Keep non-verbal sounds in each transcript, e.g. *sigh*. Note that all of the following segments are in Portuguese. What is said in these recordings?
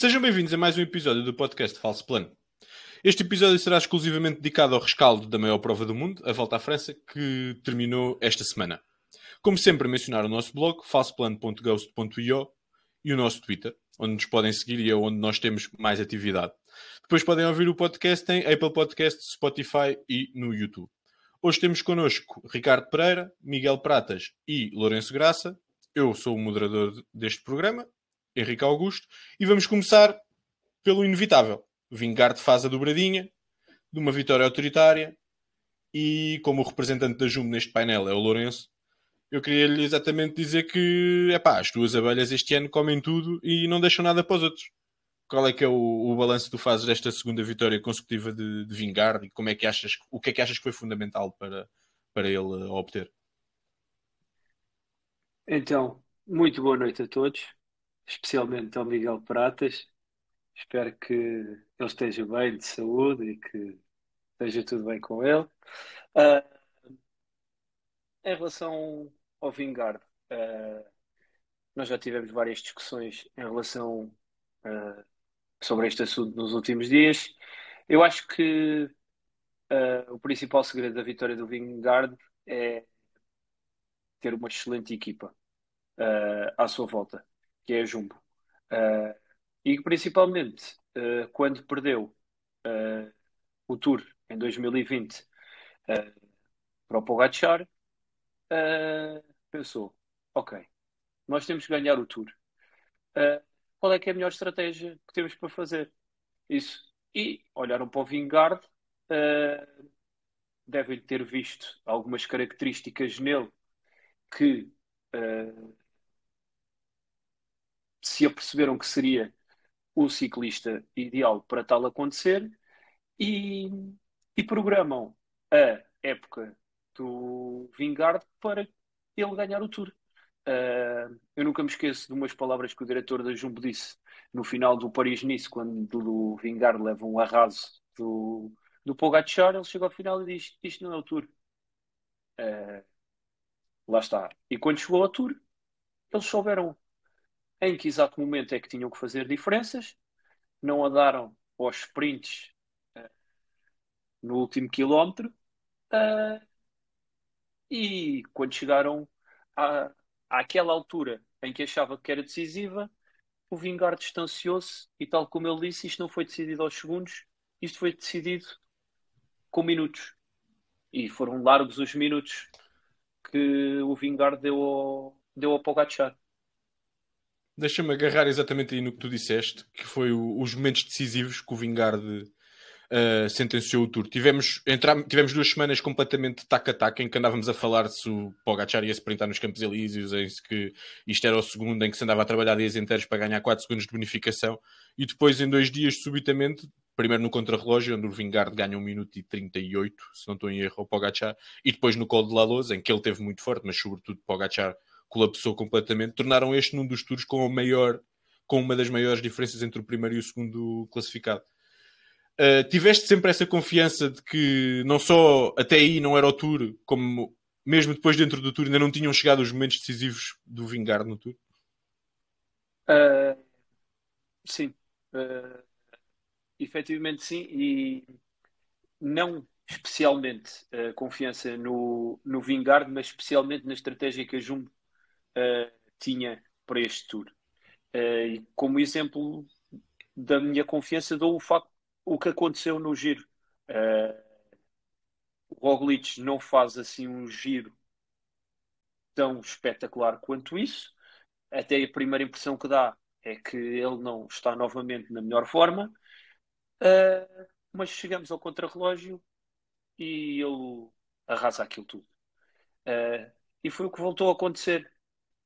Sejam bem-vindos a mais um episódio do podcast Falso Plano. Este episódio será exclusivamente dedicado ao rescaldo da maior prova do mundo, a Volta à França, que terminou esta semana. Como sempre, mencionar o nosso blog, falsoplano.ghost.io e o nosso Twitter, onde nos podem seguir e é onde nós temos mais atividade. Depois podem ouvir o podcast em Apple Podcasts, Spotify e no YouTube. Hoje temos connosco Ricardo Pereira, Miguel Pratas e Lourenço Graça. Eu sou o moderador deste programa Henrique Augusto, e vamos começar pelo inevitável. Vingard faz a dobradinha de uma vitória autoritária e como o representante da Jumbo neste painel é o Lourenço, eu queria lhe exatamente dizer que epá, as tuas abelhas este ano comem tudo e não deixam nada para os outros. Qual é que é o, o balanço que tu fazes desta segunda vitória consecutiva de, de Vingard e como é que achas, o que é que achas que foi fundamental para, para ele obter? Então, muito boa noite a todos especialmente ao Miguel Pratas. Espero que ele esteja bem, de saúde e que esteja tudo bem com ele. Uh, em relação ao Vingard, uh, nós já tivemos várias discussões em relação uh, sobre este assunto nos últimos dias. Eu acho que o principal segredo da vitória do Vingard é ter uma excelente equipa à sua volta que é a Jumbo. Uh, e principalmente uh, quando perdeu uh, o Tour em 2020 para o Pogacar, pensou: ok, nós temos que ganhar o Tour. qual é que é a melhor estratégia que temos para fazer? Isso. E olharam para o Vingard, devem ter visto algumas características nele que se aperceberam que seria o ciclista ideal para tal acontecer e, e programam a época do Vingard para ele ganhar o Tour. Uh, eu nunca me esqueço de umas palavras que o diretor da Jumbo disse no final do Paris-Nice, quando o Vingard leva um arraso do, do Pogacar, ele chega ao final e diz, isto não é o Tour. Uh, lá está. E quando chegou ao Tour, eles souberam em que exato momento é que tinham que fazer diferenças, não andaram aos sprints uh, no último quilómetro uh, e quando chegaram à, àquela altura em que achava que era decisiva, o Vingar distanciou-se e tal como ele disse, isto não foi decidido aos segundos, isto foi decidido com minutos. E foram largos os minutos que o Vingar deu ao, deu ao Pogacar. Deixa-me agarrar exatamente aí no que tu disseste, que foi o, os momentos decisivos que o Vingard uh, sentenciou o Tour. Tivemos, tivemos duas semanas completamente tac a tac, em que andávamos a falar se o Pogacar ia sprintar nos Campos Elíseos, em que isto era o segundo em que se andava a trabalhar dias inteiros para ganhar 4 segundos de bonificação, e depois em dois dias, subitamente, primeiro no contrarrelógio, onde o Vingard ganha 1 minuto e 38, se não estou em erro, ao Pogacar, e depois no Col de La Loz, em que ele teve muito forte, mas sobretudo Pogacar colapsou completamente, tornaram este num dos tours com maior, com uma das maiores diferenças entre o primeiro e o segundo classificado. Uh, tiveste sempre essa confiança de que não só até aí não era o tour, como mesmo depois dentro do tour ainda não tinham chegado os momentos decisivos do Vingar no tour? Uh, sim, uh, efetivamente sim, e não especialmente uh, confiança no, no Vingard, mas especialmente na estratégia que a Jumbo uh, tinha para este tour. Uh, como exemplo da minha confiança dou o facto o que aconteceu no giro. Uh, o Roglic não faz assim um giro tão espetacular quanto isso. Até a primeira impressão que dá é que ele não está novamente na melhor forma. Uh, mas chegamos ao contrarrelógio e ele arrasa aquilo tudo. Uh, e foi o que voltou a acontecer.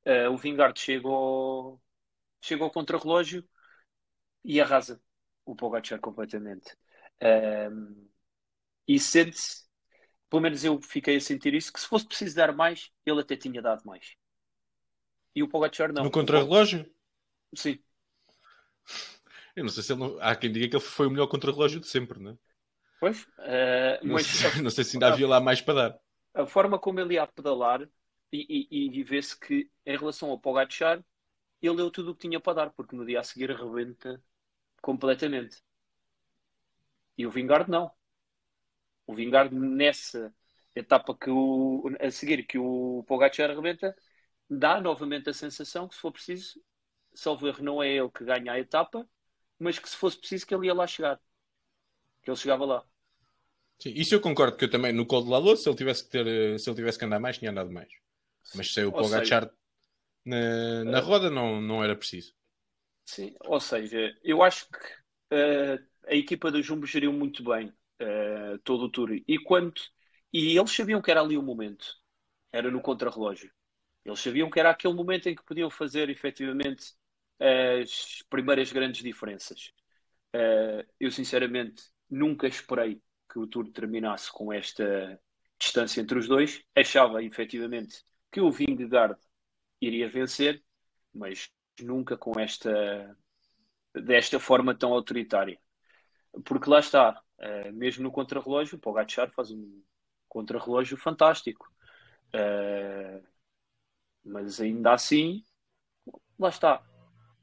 Uh, o Vingard chega ao, chega ao contrarrelógio e arrasa o Pogacar completamente. Um, e sente-se, pelo menos eu fiquei a sentir isso, que se fosse preciso dar mais, ele até tinha dado mais. E o Pogacar não. No contrarrelógio? Sim. Eu não sei se ele não... Há quem diga que ele foi o melhor contrarrelógio de sempre, não é? Pois, uh, não, sei, *laughs* não sei se ainda havia lá mais para dar. A forma como ele ia pedalar e, e, e vê-se que, em relação ao Pogacar, ele deu tudo o que tinha para dar, porque no dia a seguir arrebenta completamente. E o Vingard não. O Vingard nessa etapa que o, a seguir que o Pogacar arrebenta, dá novamente a sensação que se for preciso, salvo erro, não é ele que ganha a etapa, mas que se fosse preciso que ele ia lá chegar. Que ele chegava lá. Sim, isso eu concordo que eu também no Col de Lalo, se ele tivesse que ter, se ele tivesse que andar mais, tinha andado mais. Mas se o Pogacar seja, na, na uh, roda não, não era preciso. Sim, ou seja, eu acho que uh, a equipa do Jumbo geriu muito bem uh, todo o tour. E quando e eles sabiam que era ali o momento, era no contrarrelógio. Eles sabiam que era aquele momento em que podiam fazer efetivamente as primeiras grandes diferenças. Uh, eu sinceramente nunca esperei que o Tour terminasse com esta distância entre os dois. Achava efetivamente que o Vingegaard iria vencer, mas nunca com esta desta forma tão autoritária. Porque lá está, uh, mesmo no contrarrelógio, o Pogacar faz um contrarrelógio fantástico. Uh, mas ainda assim, lá está.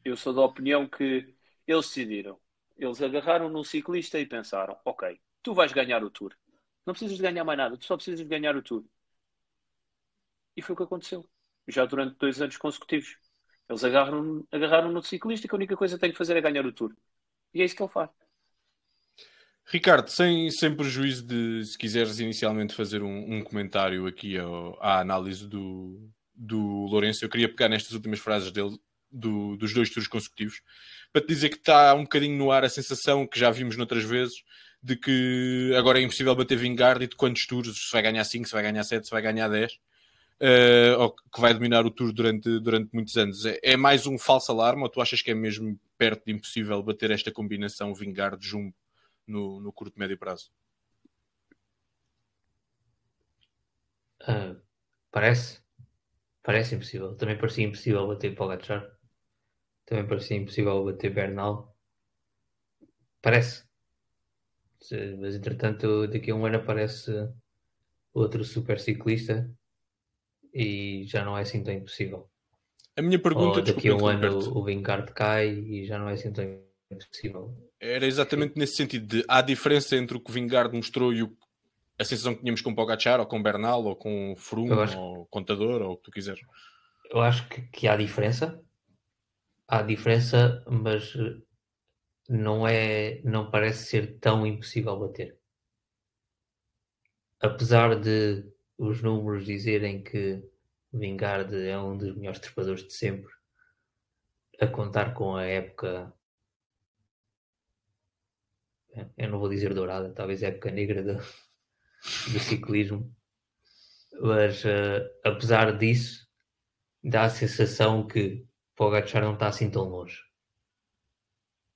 Eu sou da opinião que eles decidiram. Eles agarraram num ciclista e pensaram: ok, tu vais ganhar o Tour. Não precisas de ganhar mais nada, tu só precisas de ganhar o Tour. E foi o que aconteceu. Já durante dois anos consecutivos. Eles agarraram, agarraram no ciclista que a única coisa que tem que fazer é ganhar o Tour. E é isso que ele faz. Ricardo, sem, sem prejuízo de se quiseres inicialmente fazer um, um comentário aqui ao, à análise do, do Lourenço, eu queria pegar nestas últimas frases dele do, dos dois tours consecutivos para te dizer que está um bocadinho no ar a sensação que já vimos noutras vezes de que agora é impossível bater Vingard e de quantos tours, se vai ganhar 5, se vai ganhar 7, se vai ganhar 10, uh, que vai dominar o tour durante, durante muitos anos. É, é, mais um falso alarme ou tu achas que é mesmo perto de impossível bater esta combinação Vingard-Jumbo no, no curto médio prazo? Uh, parece. Parece impossível. Também parecia impossível bater Pogacar. Também parecia impossível bater Bernal. Parece. Mas entretanto, daqui a um ano aparece outro super ciclista e já não é assim tão impossível. A minha pergunta Ou daqui a um ano o Vingard cai e já não é assim tão impossível. Era exatamente nesse sentido de há diferença entre o que o Vingard mostrou e o, a sensação que tínhamos com o Pogacar, ou com o Bernal, ou com o Froome, acho... ou Contador, ou o que tu quiseres. Eu acho que, que há diferença. Há diferença, mas não é, não parece ser tão impossível bater. Apesar de os números dizerem que Vingard é um dos melhores trepadores de sempre, a contar com a época, eu não vou dizer dourada, talvez época negra do, do ciclismo, mas uh, apesar disso, dá a sensação que Pogacar não está assim tão longe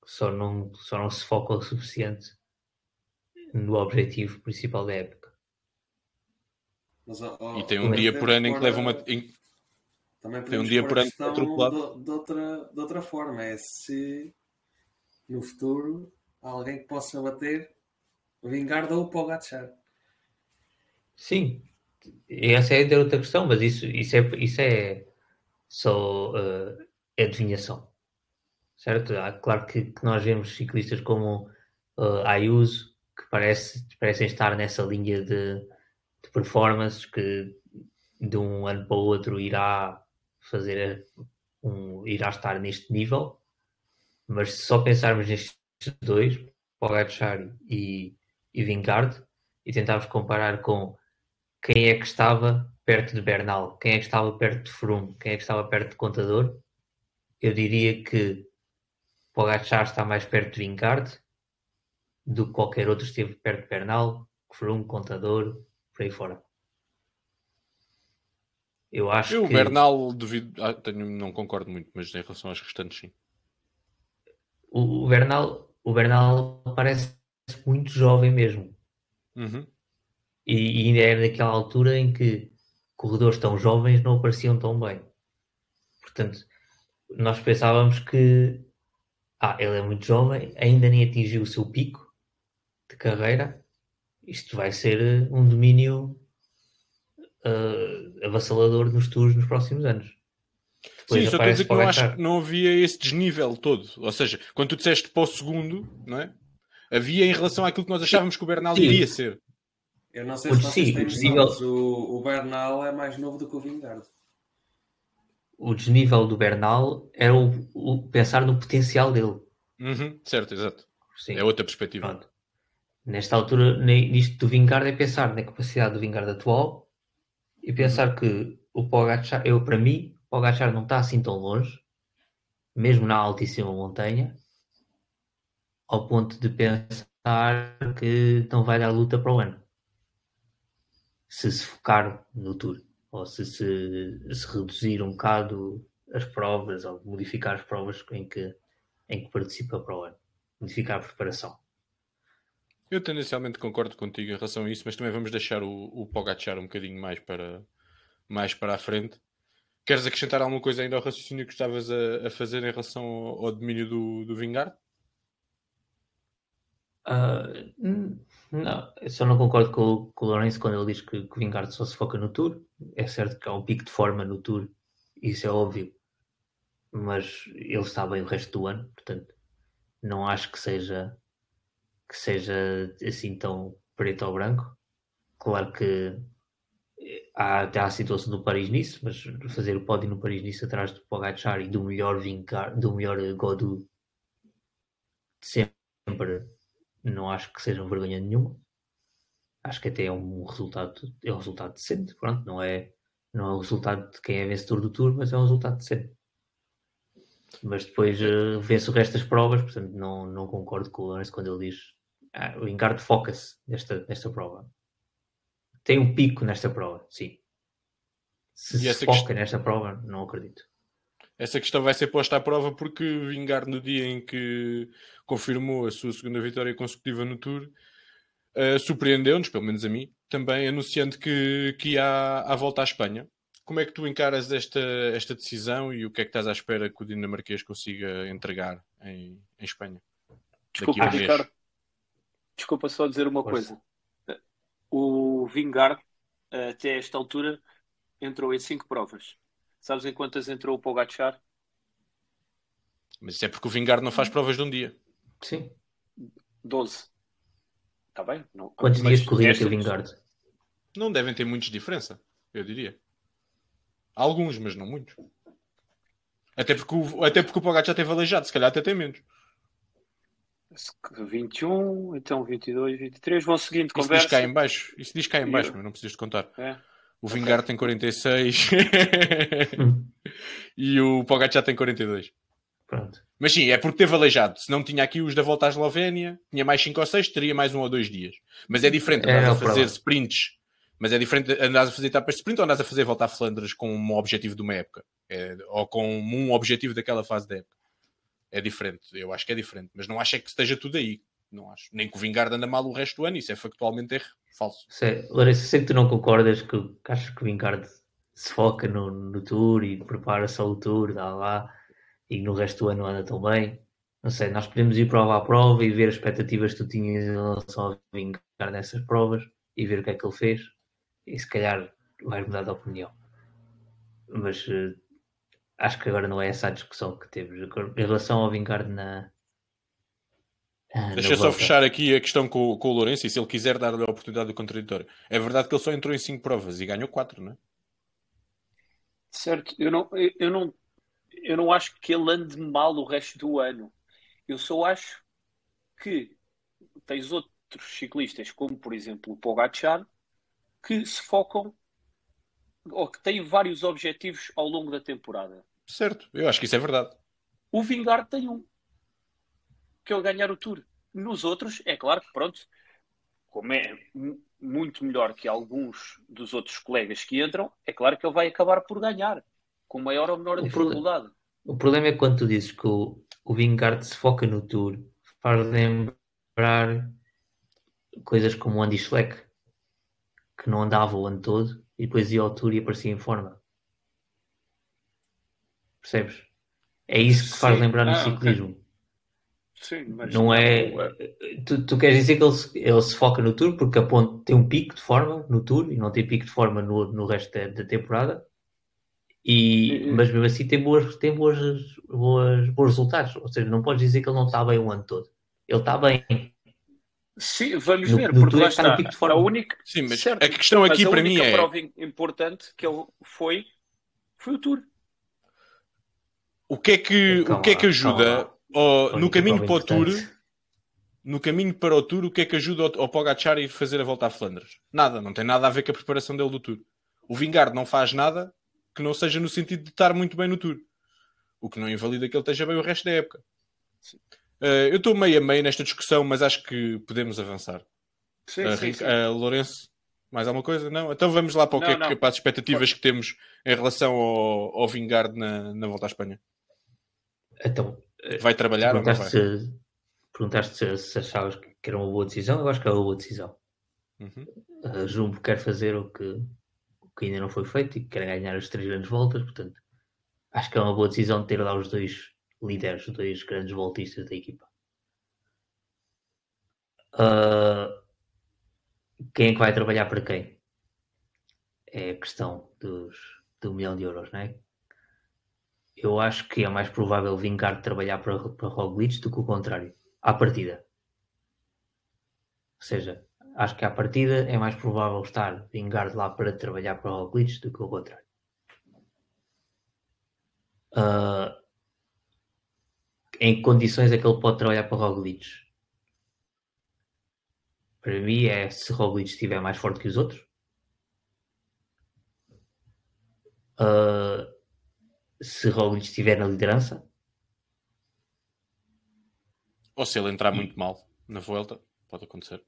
só não, só não se foca o suficiente no objetivo principal da época. Mas, oh, e tem um dia por ano em que leva uma. Em... Também tem um dia por ano atropelado. De, de, outra, de outra forma, é se no futuro há alguém que possa bater o Vingarda ou o Pogacar. Sim, essa é outra questão, mas isso, isso, é, isso é só uh, adivinhação certo? Claro que, que nós vemos ciclistas como uh, Ayuso, que parece, parecem estar nessa linha de, de performance, que de um ano para o outro irá fazer um, irá estar neste nível, mas se só pensarmos nestes dois, Pogacar e, e Vingard, e tentarmos comparar com quem é que estava perto de Bernal, quem é que estava perto de Froome, quem é que estava perto de Contador, eu diria que Pogacar está mais perto de Vingard do que qualquer outro esteve perto de Bernal, Froome, Contador, por aí fora. Eu acho eu, que... O Bernal, duvido, ah, tenho, não concordo muito, mas em relação aos restantes, sim. O, o Bernal, o Bernal parece muito jovem mesmo. Uhum. E, e ainda era daquela altura em que corredores tão jovens não apareciam tão bem. Portanto, nós pensávamos que ah, ele é muito jovem, ainda nem atingiu o seu pico de carreira. Isto vai ser eh, um domínio uh, avassalador nos tours nos próximos anos. De Sim, só estou a dizer que não acho que não havia esse desnível todo. Ou seja, quando tu disseste para o segundo, não é? Havia em relação àquilo que nós achávamos que o Bernal Sim. iria ser. Eu não sei se vocês têm desnível... mas o, o Bernal é mais novo do que o Vingard. O desnível do Bernal era o, o pensar no potencial dele. Uhum, certo, exato. Sim. É outra perspectiva. Pronto. Nesta altura, nisto do Vingard, é pensar na capacidade do Vingard atual e pensar que o Pogacar, eu para mim, o Pogacar não está assim tão longe, mesmo na altíssima montanha, ao ponto de pensar que não vai dar luta para o ano. Se se focar no Tour, ou se se, se reduzir um bocado as provas, ou modificar as provas em que, em que participa para o ano, modificar a preparação. Eu tendencialmente concordo contigo em relação a isso, mas também vamos deixar o, o Pogacar um bocadinho mais para, mais para a frente. Queres acrescentar alguma coisa ainda ao raciocínio que estavas a, a fazer em relação ao, ao domínio do, do Vingar? Uh, não, eu só não concordo com, com o Lourenço quando ele diz que, que o Vingard só se foca no Tour. É certo que há um pico de forma no Tour, isso é óbvio, mas ele está bem o resto do ano, portanto, não acho que seja que seja assim tão preto ou branco. Claro que há até a situação do Paris-Nice, mas fazer o pódio no Paris-Nice atrás do Pogacar e do melhor Vingar, do melhor Godu sempre não acho que seja vergonha nenhuma. Acho que até é um resultado, é um resultado decente, pronto, não é, não é o resultado de quem é vencedor do Tour, mas é um resultado decente. Mas depois uh, vence o resto das provas, portanto não, não concordo com o Lawrence quando ele diz ah, o Encarde foca-se nesta, nesta prova. Tem um pico nesta prova, sim. Se se foca questão... nesta prova, não acredito. Essa questão vai ser posta à prova porque Vingar no dia em que confirmou a sua segunda vitória consecutiva no Tour uh, surpreendeu-nos, pelo menos a mim, também anunciando que, que ia à, à volta à Espanha. Como é que tu encaras esta, esta decisão e o que é que estás à espera que o dinamarquês consiga entregar em, em Espanha? Desculpa, Ricardo. Desculpa só dizer uma coisa. O Vingard, até esta altura, entrou em cinco provas. Sabes em quantas entrou o Pogacar? Mas isso é porque o Vingard não faz provas de um dia. Sim. 12. Está bem? Não, Quantos dias de corrida tem o Vingard? Não devem ter muitos diferença, eu diria. Alguns, mas não muitos. Até porque o, até porque o Pogacar já teve aleijado, se calhar até tem menos. 21, então 22, 23, vão seguindo Isso conversa. diz cá em baixo, isso diz cá em baixo, mas não precisas de contar. É. O Vingar okay. tem 46 *laughs* e o Pogacar tem 42. Pronto. Mas sim, é porque teve aleijado. Se não tinha aqui os da volta à Eslovénia, tinha mais 5 ou 6, teria mais um ou dois dias. Mas é diferente, andas é, a fazer sprints. Mas é diferente, andas a fazer etapas de sprint ou andas a fazer volta a Flandres com um objetivo de uma época. É, ou com um objetivo daquela fase da época é diferente. Eu acho que é diferente, mas não acho é que esteja tudo aí. Não acho. Nem que o Vingard anda mal o resto do ano, isso é factualmente erro. Falso. Sei, Larissa, sei que tu não concordas que, que achas que o Vingard se foca no, no Tour e prepara só o Tour, dá lá, e no resto do ano anda tão bem. Não sei, nós podemos ir prova a prova e ver as expectativas que tu tinhas em relação ao Vingard nessas provas e ver o que é que ele fez. E se calhar vais mudar de opinião. Mas eh, acho que agora não é essa a discussão que temos em relação ao Vingard na. Deixa só fechar aqui a questão com, com o Lourenço e se ele quiser dar-lhe a oportunidade do contraditório. É verdade que ele só entrou em 5 provas e ganhou 4, não é? Certo, eu não, eu, não, eu não acho que ele ande mal o resto do ano. Eu só acho que tens outros ciclistas, como por exemplo o Pogacar, que se focam ou que têm vários objetivos ao longo da temporada. Certo, eu acho que isso é verdade. O Vingard tem um, que é o ganhar o Tour. Nos outros, é claro que pronto, como é muito melhor que alguns dos outros colegas que entram, é claro que ele vai acabar por ganhar, com maior ou menor o dificuldade. Problema, o problema é quando tu dizes que o, o Vingard se foca no Tour, faz lembrar coisas como o Andy Schleck, que não andava o ano todo e depois ia ao Tour e aparecia em forma. Percebes? É isso que faz Sim. lembrar no ah, ciclismo. Okay. Sim, mas não é. é. Tu, tu queres dizer que ele se, ele se foca no Tour porque a ponte tem um pico de forma no Tour e não tem pico de forma no, no resto da, da temporada E, mas mesmo assim tem, boas, tem boas, boas, bons resultados. Ou seja, não podes dizer que ele não está bem o ano todo. Ele está bem. Sim, vamos no, ver, no porque lá está. Está fora a única. Sim, mas certo, a questão aqui para mim é. A prova importante que ele foi foi o Tour. O que é que, então, o que, é que ajuda oh, no caminho para o Tour? No caminho para o Tour, o que é que ajuda ao, ao Pogacar a ir fazer a volta a Flandres? Nada, não tem nada a ver com a preparação dele do Tour. O Vingard não faz nada que não seja no sentido de estar muito bem no Tour. O que não invalida que ele esteja bem o resto da época. Uh, eu estou meio a meio nesta discussão, mas acho que podemos avançar. Sim, uh, sim, sim. Uh, Lourenço, mais alguma coisa? Não? Então vamos lá para, o não, que, é, para as expectativas Pode. que temos em relação ao, ao Vingard na, na volta à Espanha. Então, vai trabalhar ou não vai? Se, perguntaste se, se achavas que era uma boa decisão. Eu acho que é uma boa decisão. Uhum. A Jumbo quer fazer o que, o que ainda não foi feito e quer ganhar as três grandes voltas. Portanto, acho que é uma boa decisão ter lá os dois líderes, os dois grandes voltistas da equipa. Uh, quem é que vai trabalhar para quem? É a questão dos, do milhão de euros, não é? Eu acho que é mais provável vingar trabalhar para, para Roglic do que o contrário, à partida. Ou seja, acho que à partida é mais provável estar vingar lá para trabalhar para Roglic do que o contrário. Uh, em que condições é que ele pode trabalhar para Roglic? Para mim é se Roglic estiver mais forte que os outros. Uh, se Roglic estiver na liderança. Ou se ele entrar muito mal na volta, pode acontecer.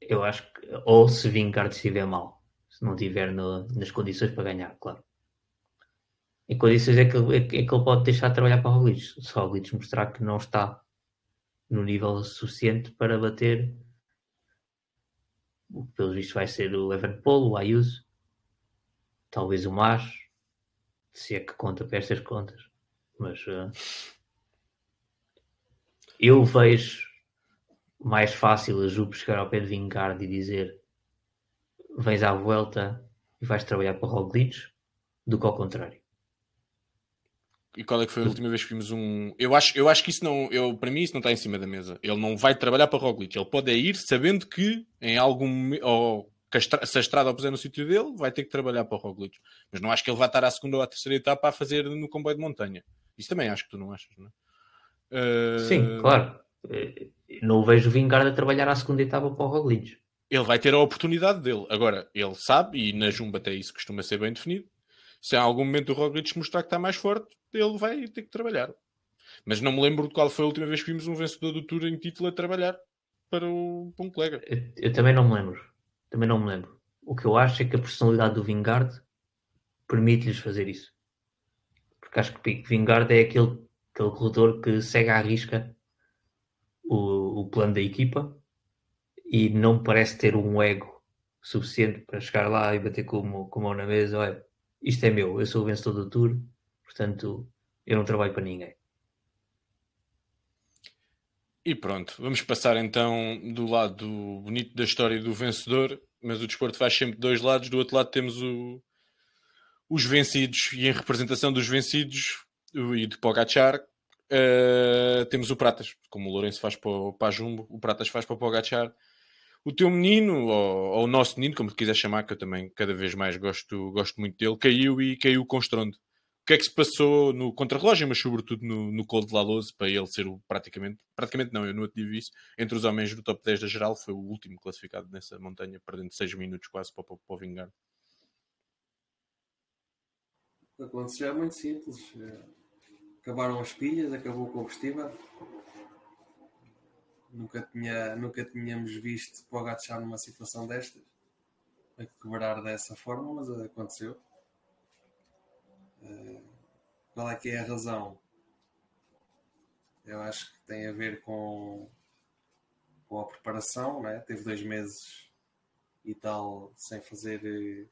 Eu acho que, ou se Vingard estiver mal, se não estiver no, nas condições para ganhar, claro. Em condições é que, é que, é que ele pode deixar de trabalhar para Roglic. Se Roglic mostrar que não está no nível suficiente para bater o que pelo visto vai ser o Evanpol, o Ayuso, talvez o Mas, se é que conta para estas contas. Mas uh, eu vejo mais fácil a Jupe chegar ao pé de Vingard e dizer vens à volta e vais trabalhar para Roglic do que ao contrário. E qual é que foi a última vez que vimos um. Eu acho, eu acho que isso não. Eu, para mim, isso não está em cima da mesa. Ele não vai trabalhar para Roglic. Ele pode é ir sabendo que em algum. Ou se a estrada o puser no sítio dele, vai ter que trabalhar para Roglic. Mas não acho que ele vai estar à segunda ou à terceira etapa a fazer no comboio de montanha. Isso também acho que tu não achas, não é? Uh... Sim, claro. Eh, não o vejo vingar a trabalhar à segunda etapa para o Roglic. Ele vai ter a oportunidade dele. Agora, ele sabe, e na Jumba até isso costuma ser bem definido, se em algum momento o Roglic mostrar que está mais forte, ele vai ter que trabalhar. Mas não me lembro de qual foi a última vez que vimos um vencedor do Tour em título a trabalhar para, o, para um colega. Eu, eu, também não me lembro. Também não me lembro. O que eu acho é que a personalidade do Vingard permite-lhes fazer isso. Porque acho que Vingard é aquele, aquele corredor que segue à risca o, o plano da equipa e não parece ter um ego suficiente para chegar lá e bater com, com a mão na mesa. Olha, isto é meu, eu sou o vencedor do Tour, portanto eu não trabalho para ninguém. E pronto, vamos passar então do lado bonito da história do vencedor, mas o desporto faz sempre dois lados. Do outro lado temos o, os vencidos e em representação dos vencidos e de Pogachar uh, temos o Pratas, como o Lourenço faz para, para a Jumbo, o Pratas faz para o Pogachar o teu menino, ou, ou, o nosso menino, como quiser chamar, que eu também cada vez mais gosto, gosto muito dele, caiu e caiu com estrondo. O que é que se passou no contrarrelógio, mas sobretudo no, no Col de para ele ser o praticamente, praticamente não, eu não tive isso, entre os homens do top 10 da geral, foi o último classificado nessa montanha, perdendo 6 minutos quase para, para, para o Vingar. Aconteceu é muito simples. Acabaram as pilhas, acabou o combustível, Nunca, tinha, nunca tínhamos visto Pogacar numa situação destas, a quebrar dessa forma, mas aconteceu. Uh, qual é que é a razão? Eu acho que tem a ver com, com a preparação, né? teve dois meses e tal sem fazer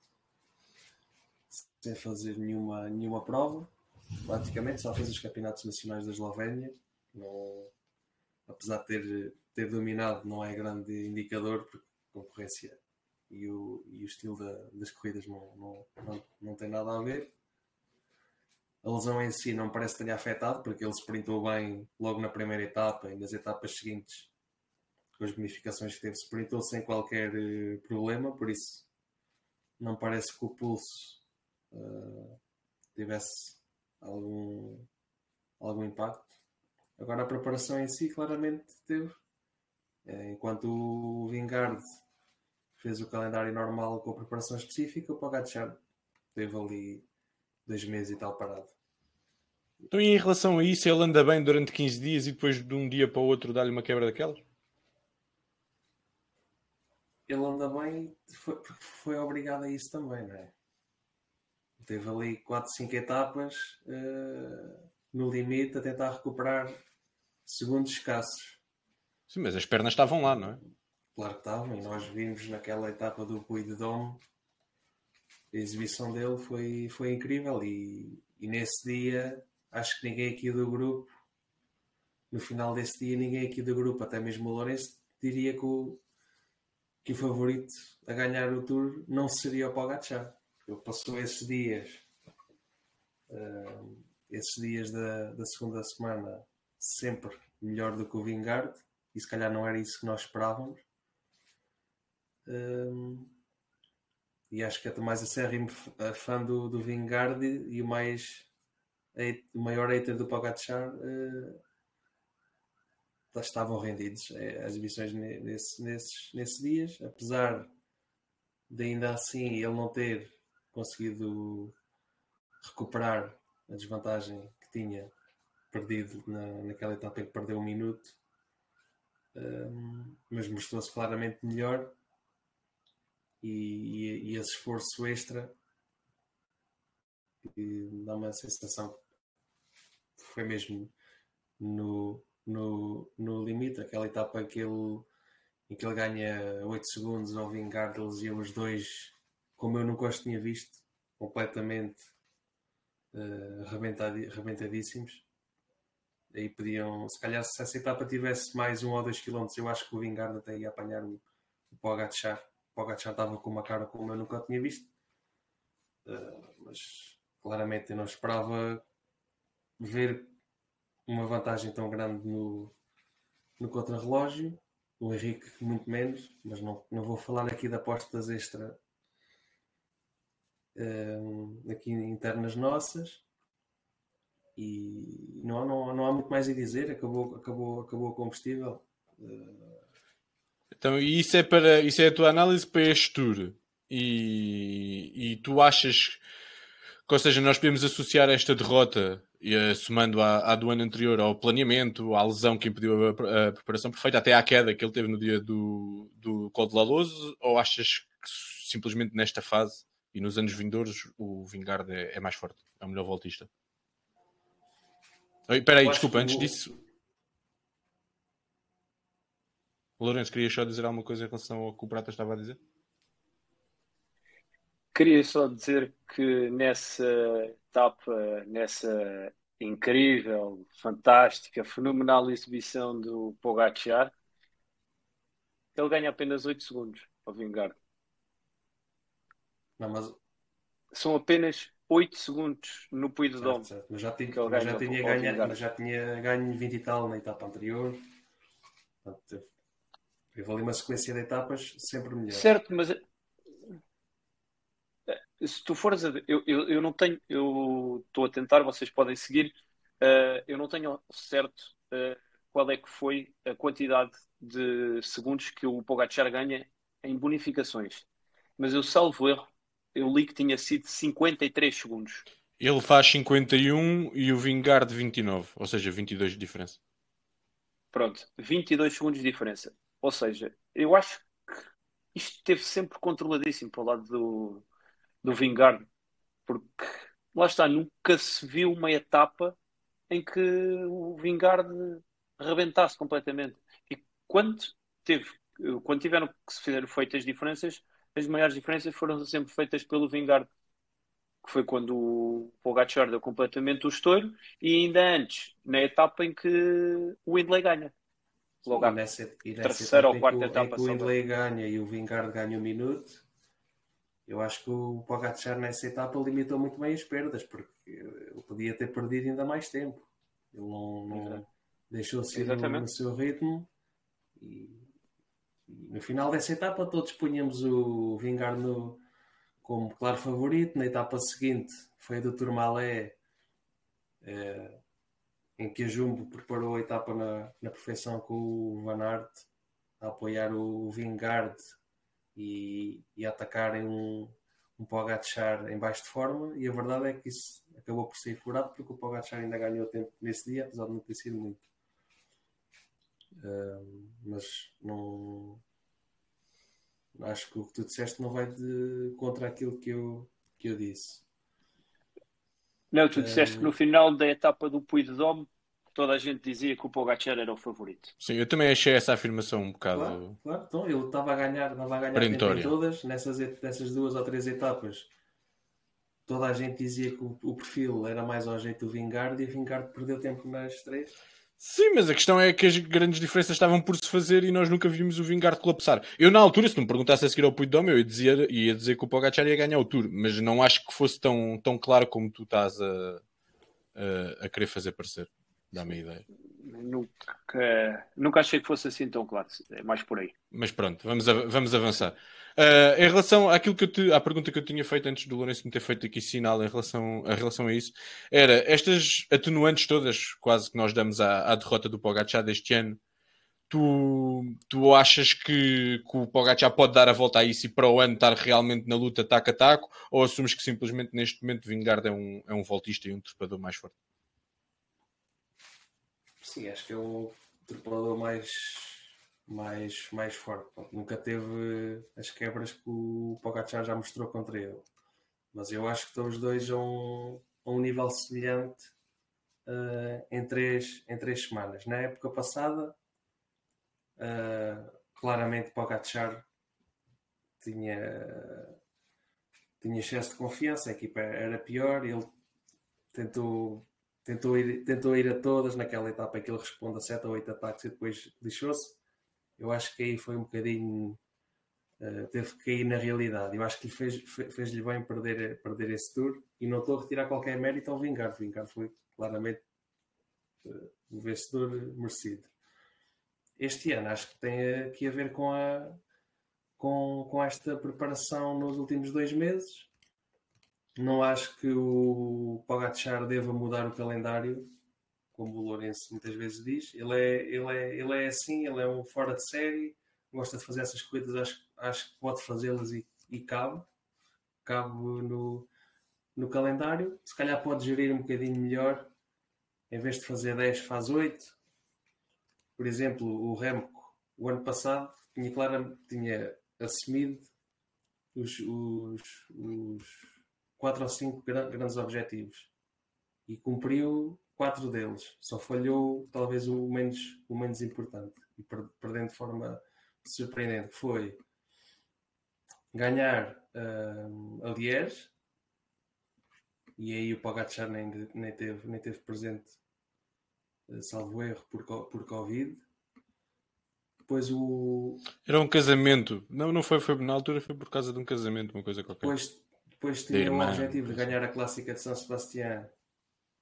sem fazer nenhuma, nenhuma prova, praticamente só fez os campeonatos nacionais da Eslovénia. Não, apesar de ter, ter dominado, não é grande indicador, porque a concorrência e o, e o estilo da, das corridas não, não, não, não tem nada a ver. a lesão em si não parece ter afetado, porque ele sprintou bem logo na primeira etapa e nas etapas seguintes, com as bonificações que teve, sprintou sem qualquer uh, problema, por isso não parece que o pulso uh, tivesse algum, algum impacto. Agora a preparação em si claramente teve. Eh, enquanto o Vingard fez o calendário normal com a preparação específica, o Pogacar teve ali dois meses e tal parado. Então, e em relação a isso, ele anda bem durante 15 dias e depois de um dia para o outro dá-lhe uma quebra daquelas? Ele anda bem foi, porque foi obrigado a isso também, não é? Teve ali 4, 5 etapas uh, no limite a tentar recuperar segundos escassos. Sim, mas as pernas estavam lá, não é? Claro que estavam, e nós vimos naquela etapa do Puy de Dom a exibição dele foi, foi incrível e, e nesse dia acho que ninguém aqui do grupo no final desse dia ninguém aqui do grupo, até mesmo o Lourenço, diria que o, que o favorito a ganhar o Tour não seria o Pogacar. Ele passou esses dias uh, esses dias da, da segunda semana sempre melhor do que o Vingard e se calhar não era isso que nós esperávamos. Um, e acho que é mais acérrimo fã do, do Vingard e o mais o maior hater do Pogacar uh, estavam rendidos é, as exibições nesse, nesses, nesses dias, apesar de ainda assim ele não ter conseguido recuperar a desvantagem que tinha perdido na, naquela etapa em que perdeu um minuto, um, mas mostrou-se claramente melhor e, e, e, esse esforço extra dá uma sensação que foi mesmo no, no, no limite, aquela etapa em que ele, em que ele ganha 8 segundos ao vingar eles iam os dois como eu nunca os tinha visto, completamente uh, aí podiam, se calhar se essa etapa tivesse mais um ou dois quilómetros, eu acho que o Vingard até ia apanhar o, o Pogacar. O Pogacar estava com uma cara como eu nunca tinha visto. Uh, mas claramente eu não esperava ver uma vantagem tão grande no, no contrarrelógio. O Henrique muito menos, mas não, não vou falar aqui de apostas extra uh, aqui internas nossas e não, não, não há muito mais a dizer, acabou, acabou, acabou o combustível. Então, isso é, para, isso é a tua análise para este tour. E, e tu achas que, ou seja, nós podemos associar esta derrota, e somando à, à do ano anterior, ao planeamento, à lesão que impediu a, a, preparação perfeita, até à queda que ele teve no dia do, do de Laloso, ou achas que simplesmente nesta fase e nos anos vindouros o Vingard é, é mais forte, é o melhor voltista? Espera aí, desculpa, antes disso. Lourenço, querias só dizer alguma coisa em relação ao que o Prata estava a dizer? Queria só dizer que nessa etapa, nessa incrível, fantástica, fenomenal exibição do Pogacar, ele ganha apenas 8 segundos ao Vingard. Não, mas... São apenas 8 segundos no Puy do Dom. Mas já, tinha, mas já, tinha ganho, mas já tinha ganho 20 e tal na etapa anterior. Portanto, teve ali uma sequência de etapas sempre melhor. Certo, mas se tu fores a ver, eu, eu, eu não tenho, eu estou a tentar, vocês podem seguir, uh, eu não tenho certo uh, qual é que foi a quantidade de segundos que o Pogacar ganha em bonificações. Mas eu salvo erro, eu li que tinha sido 53 segundos. Ele faz 51 e o Vingard 29, ou seja, 22 de diferença. Pronto, 22 segundos de diferença. Ou seja, eu acho que isto esteve sempre controladíssimo para o lado do, do Vingard, porque lá está, nunca se viu uma etapa em que o Vingard rebentasse completamente. E quando, teve, quando tiveram que se fazer feitas diferenças, as maiores diferenças foram sempre feitas pelo Vingard, que foi quando o Pogacar deu completamente o estouro, e ainda antes, na etapa em que o Windley ganha. Logo e nessa, e nessa terceira ou quarta etapa. Em que o Windley ganha e o Vingard ganha um minuto, eu acho que o Pogacar nessa etapa limitou muito bem as perdas, porque ele podia ter perdido ainda mais tempo. Ele não, não deixou-se ir no, no, seu ritmo e, no final dessa etapa todos punhamos o Vingar no, como claro favorito. Na etapa seguinte foi a do Tourmalet, é, em que a Jumbo preparou a etapa na, na perfeição com o Van Aert a apoiar o Vingard e, e atacarem um, um Pogacar em baixo de forma e a verdade é que isso acabou por ser furado porque o Pogacar ainda ganhou tempo nesse dia, apesar de não ter sido muito. Uh, mas não acho que o que tu disseste não vai de contra aquilo que eu, que eu disse. Não, tu disseste uh, que no final da etapa do Puy de Dome toda a gente dizia que o Pogacar era o favorito. Sim, eu também achei essa afirmação um bocado. Claro, claro. Então, ele estava a ganhar, estava a ganhar em todas, nessas, nessas duas ou três etapas. Toda a gente dizia que o, o perfil era mais ao jeito do Vingard e o Vingard perdeu tempo nas três. Sim, mas a questão é que as grandes diferenças estavam por se fazer e nós nunca vimos o Vingard colapsar. Eu, na altura, se me perguntasse a seguir ao Puigdom, eu ia dizer, ia dizer que o Pogacar ia ganhar o Tour, mas não acho que fosse tão, tão claro como tu estás a, a, a querer fazer parecer. Dá-me a ideia. Nunca, nunca achei que fosse assim tão claro. É mais por aí. Mas pronto, vamos, vamos avançar. Uh, em relação àquilo que eu te, à pergunta que eu tinha feito antes do Lourenço me ter feito aqui sinal em relação, em relação a isso, era estas atenuantes todas, quase que nós damos à, à derrota do Pogacar deste ano, tu, tu achas que, que o Pogacar pode dar a volta a isso e para o ano estar realmente na luta taco a taco, ou assumes que simplesmente neste momento Vingard é um, é um voltista e um trepador mais forte? Sim, acho que é o tripulador mais, mais, mais forte. Nunca teve as quebras que o Pogacar já mostrou contra ele. Mas eu acho que estão os dois a um, a um nível semelhante uh, em, três, em três semanas. Na época passada, uh, claramente Pogacar tinha, tinha excesso de confiança, a equipa era pior, ele tentou tentou ir, tentou ir a todas naquela etapa em que ele responde a 7 ou 8 ataques e depois lixou-se. Eu acho que aí foi um bocadinho. Uh, teve que cair na realidade. Eu acho que fez, fez-lhe bem perder, perder esse tour e não estou a retirar qualquer mérito ao Vingard. Vingard foi claramente uh, o vencedor merecido. Este ano acho que tem aqui a ver com, a, com, com esta preparação nos últimos dois meses não acho que o Pogacar deva mudar o calendário, como o Lourenço muitas vezes diz. Ele é, ele é, ele é assim, ele é um fora de série, gosta de fazer essas coisas, acho, acho que pode fazê-las e, e cabe. Cabe no, no calendário. Se calhar pode gerir um bocadinho melhor. Em vez de fazer 10, faz 8. Por exemplo, o Remco, o ano passado, tinha, claro, tinha assumido os, os, os quatro ou cinco grandes objetivos e cumpriu quatro deles. Só falhou talvez o menos, o menos importante e perdendo de forma surpreendente, que foi ganhar uh, a Liège e aí o Pogacar nem, nem, teve, nem teve presente, uh, salvo erro, por, por Covid. Depois o. Era um casamento. Não, não foi, foi na altura, foi por causa de um casamento, uma coisa qualquer. Depois depois tinha o objetivo de ganhar a clássica de São Sebastião,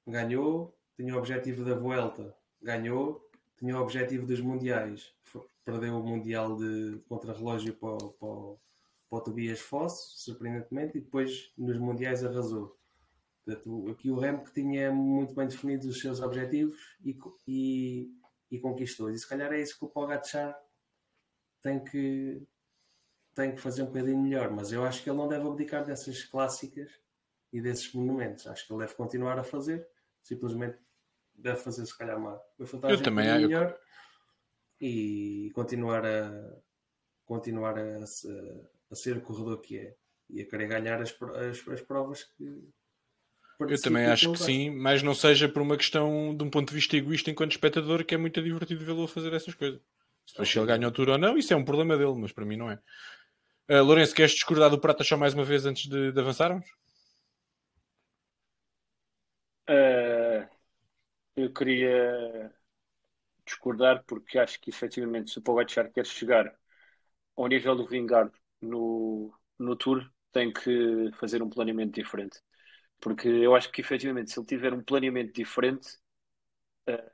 ganhou. Tinha o objetivo da Vuelta, ganhou. Tinha o objetivo dos Mundiais, perdeu o Mundial de contra-relógio para, para, para o Tobias Fosse, surpreendentemente, e depois nos Mundiais arrasou. Portanto, aqui o Remo que tinha muito bem definidos os seus objetivos e, e, e conquistou. E se calhar é isso que o Pogacar tem que, tem que fazer um bocadinho melhor, mas eu acho que ele não deve abdicar dessas clássicas e desses monumentos. Acho que ele deve continuar a fazer, simplesmente deve fazer se calhar uma, uma eu também um melhor e continuar a continuar a, a, a, ser o corredor que é e a querer ganhar as, as, as provas que eu também acho que sim, mas não seja por uma questão de um ponto de vista egoísta enquanto espectador que é muito divertido vê-lo fazer essas coisas. Se okay. ele ganha o tour ou não, isso é um problema dele, mas para mim não é. Uh, Lourenço, queres discordar do Prata só mais uma vez antes de, de avançarmos? Uh, eu queria discordar porque acho que efetivamente se o Pogacar quer chegar ao nível do Vingard no, no Tour tem que fazer um planeamento diferente. Porque eu acho que efetivamente, se ele tiver um planeamento diferente, uh,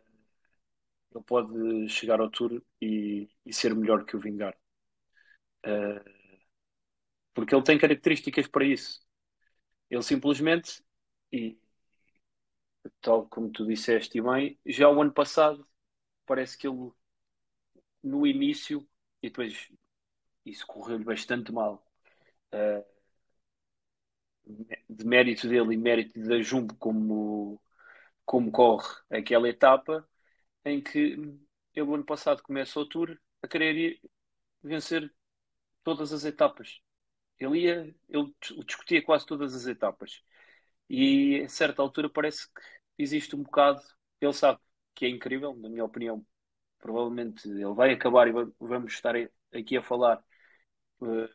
ele pode chegar ao Tour e, e ser melhor que o Vingar. Uh, porque ele tem características para isso. Ele simplesmente, e tal como tu disseste e bem, já o ano passado parece que ele no início, e depois isso correu-lhe bastante mal. Uh, de mérito dele e mérito da Jumbo como, como corre aquela etapa em que ele o ano passado começa o Tour a querer ir vencer todas as etapas. Ele ia, ele discutia quase todas as etapas. E a certa altura parece que existe um bocado, ele sabe que é incrível, na minha opinião. Provavelmente ele vai acabar e vamos estar aqui a falar uh,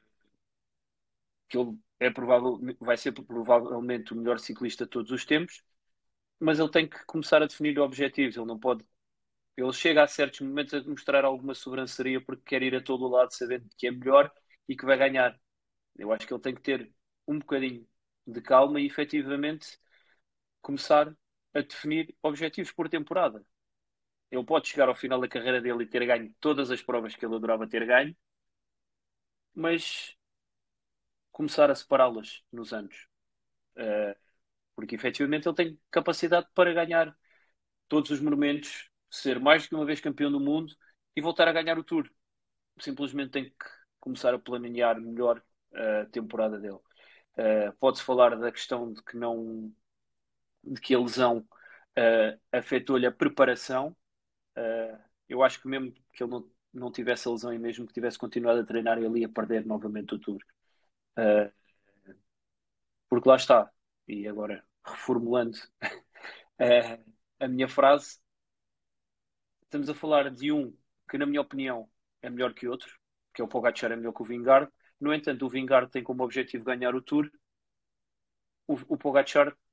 que ele é provável, vai ser provavelmente o melhor ciclista de todos os tempos, mas ele tem que começar a definir objetivos. Ele não pode. Ele chega a certos momentos a mostrar alguma sobranceria porque quer ir a todo o lado sabendo que é melhor e que vai ganhar. Eu acho que ele tem que ter um bocadinho de calma e efetivamente começar a definir objetivos por temporada. Ele pode chegar ao final da carreira dele e ter ganho todas as provas que ele adorava ter ganho, mas começar a separá-las nos anos. Uh, porque efetivamente ele tem capacidade para ganhar todos os momentos, ser mais do que uma vez campeão do mundo e voltar a ganhar o Tour. Simplesmente tem que começar a planear melhor a temporada dele. Uh, Pode-se falar da questão de que não de que a lesão uh, afetou-lhe a preparação. Uh, eu acho que mesmo que ele não, não tivesse a lesão e mesmo que tivesse continuado a treinar, ele ia perder novamente o Tour. Porque lá está, e agora reformulando *laughs* a minha frase, estamos a falar de um que, na minha opinião, é melhor que outro, que é o Pogacar, é melhor que o Vingard. No entanto, o Vingard tem como objetivo ganhar o Tour. O, o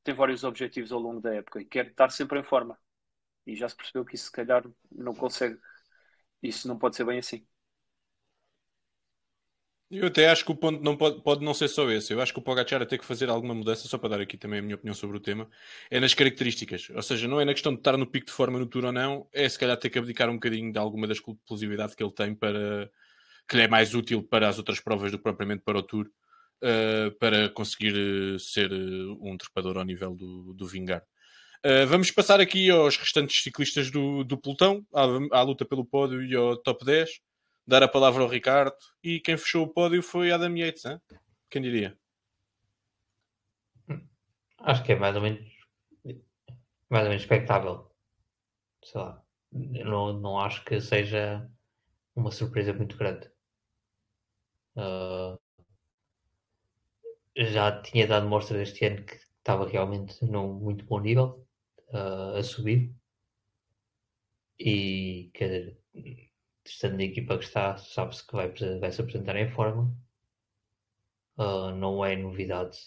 tem vários objetivos ao longo da época e quer estar sempre em forma. E já se percebeu que isso, se calhar, não consegue. Isso não pode ser bem assim. Eu até acho que o ponto não pode, pode não ser só esse. Eu acho que o Pogacar a ter que fazer alguma mudança, só para dar aqui também a minha opinião sobre o tema, é nas características. Ou seja, não é na questão de estar no pico de forma no Tour ou não, é se calhar ter que abdicar um bocadinho de alguma da exclusividade que ele tem para que lhe é mais útil para as outras provas do que propriamente para o Tour, uh, para conseguir uh, ser uh, um trepador ao nível do, do Vingar. vamos passar aqui aos restantes ciclistas do, do pelotão, à, à luta pelo pódio e ao top 10 dar a palavra ao Ricardo e quem fechou o pódio foi Adam Yates, hein? quem diria? Acho que é mais ou menos mais ou menos expectável. Sei lá, não, não acho que seja uma surpresa muito grande. Uh, já tinha dado mostra este ano que estava realmente num muito bom nível uh, a subir e quer dizer, estando na equipa que está, sabe-se que vai, vai se apresentar em forma. Uh, não é novidade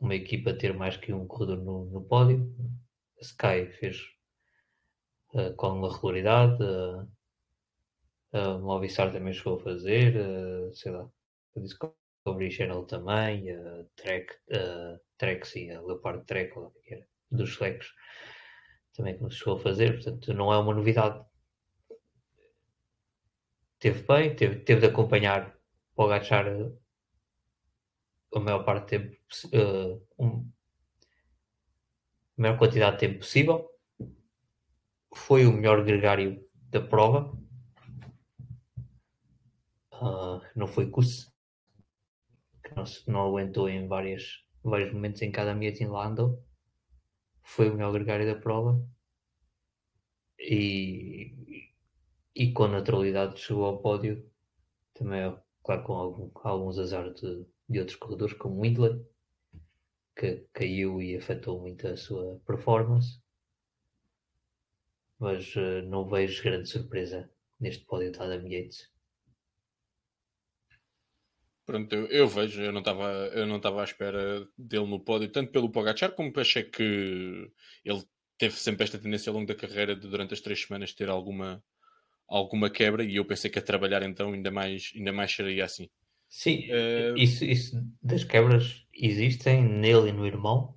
uma equipa ter mais que um corredor no, no pódio. A Sky fez uh, com regularidade. Uh, uh, Movistar também chegou a fazer. Uh, sei lá. Disse Discovery Channel também. Uh, Trek, uh, Trek sim, a Leopard Trek, que era, dos Flecks também chegou a fazer. Portanto, não é uma novidade teve bem, teve, teve de acompanhar o agachar a maior parte do tempo, uh, um, a maior quantidade de tempo possível. Foi o melhor gregário da prova. Uh, não foi Kuss, que não, não aguentou em várias, vários momentos em cada meeting lá andou. Foi o melhor gregário da prova. E, e com naturalidade chegou ao pódio, também, claro, com algum, alguns azar de, de outros corredores, como o Windler, que caiu e afetou muito a sua performance. Mas uh, não vejo grande surpresa neste pódio de Adam Yates. Pronto, eu, eu, vejo, eu não estava eu não estava à espera dele no pódio, tanto pelo Pogachar como achei que ele teve sempre esta tendência ao longo da carreira de durante as três semanas ter alguma alguma quebra e eu pensei que a trabalhar então ainda mais, ainda mais seria assim. Sim, uh... isso, isso das quebras existem nele e no irmão,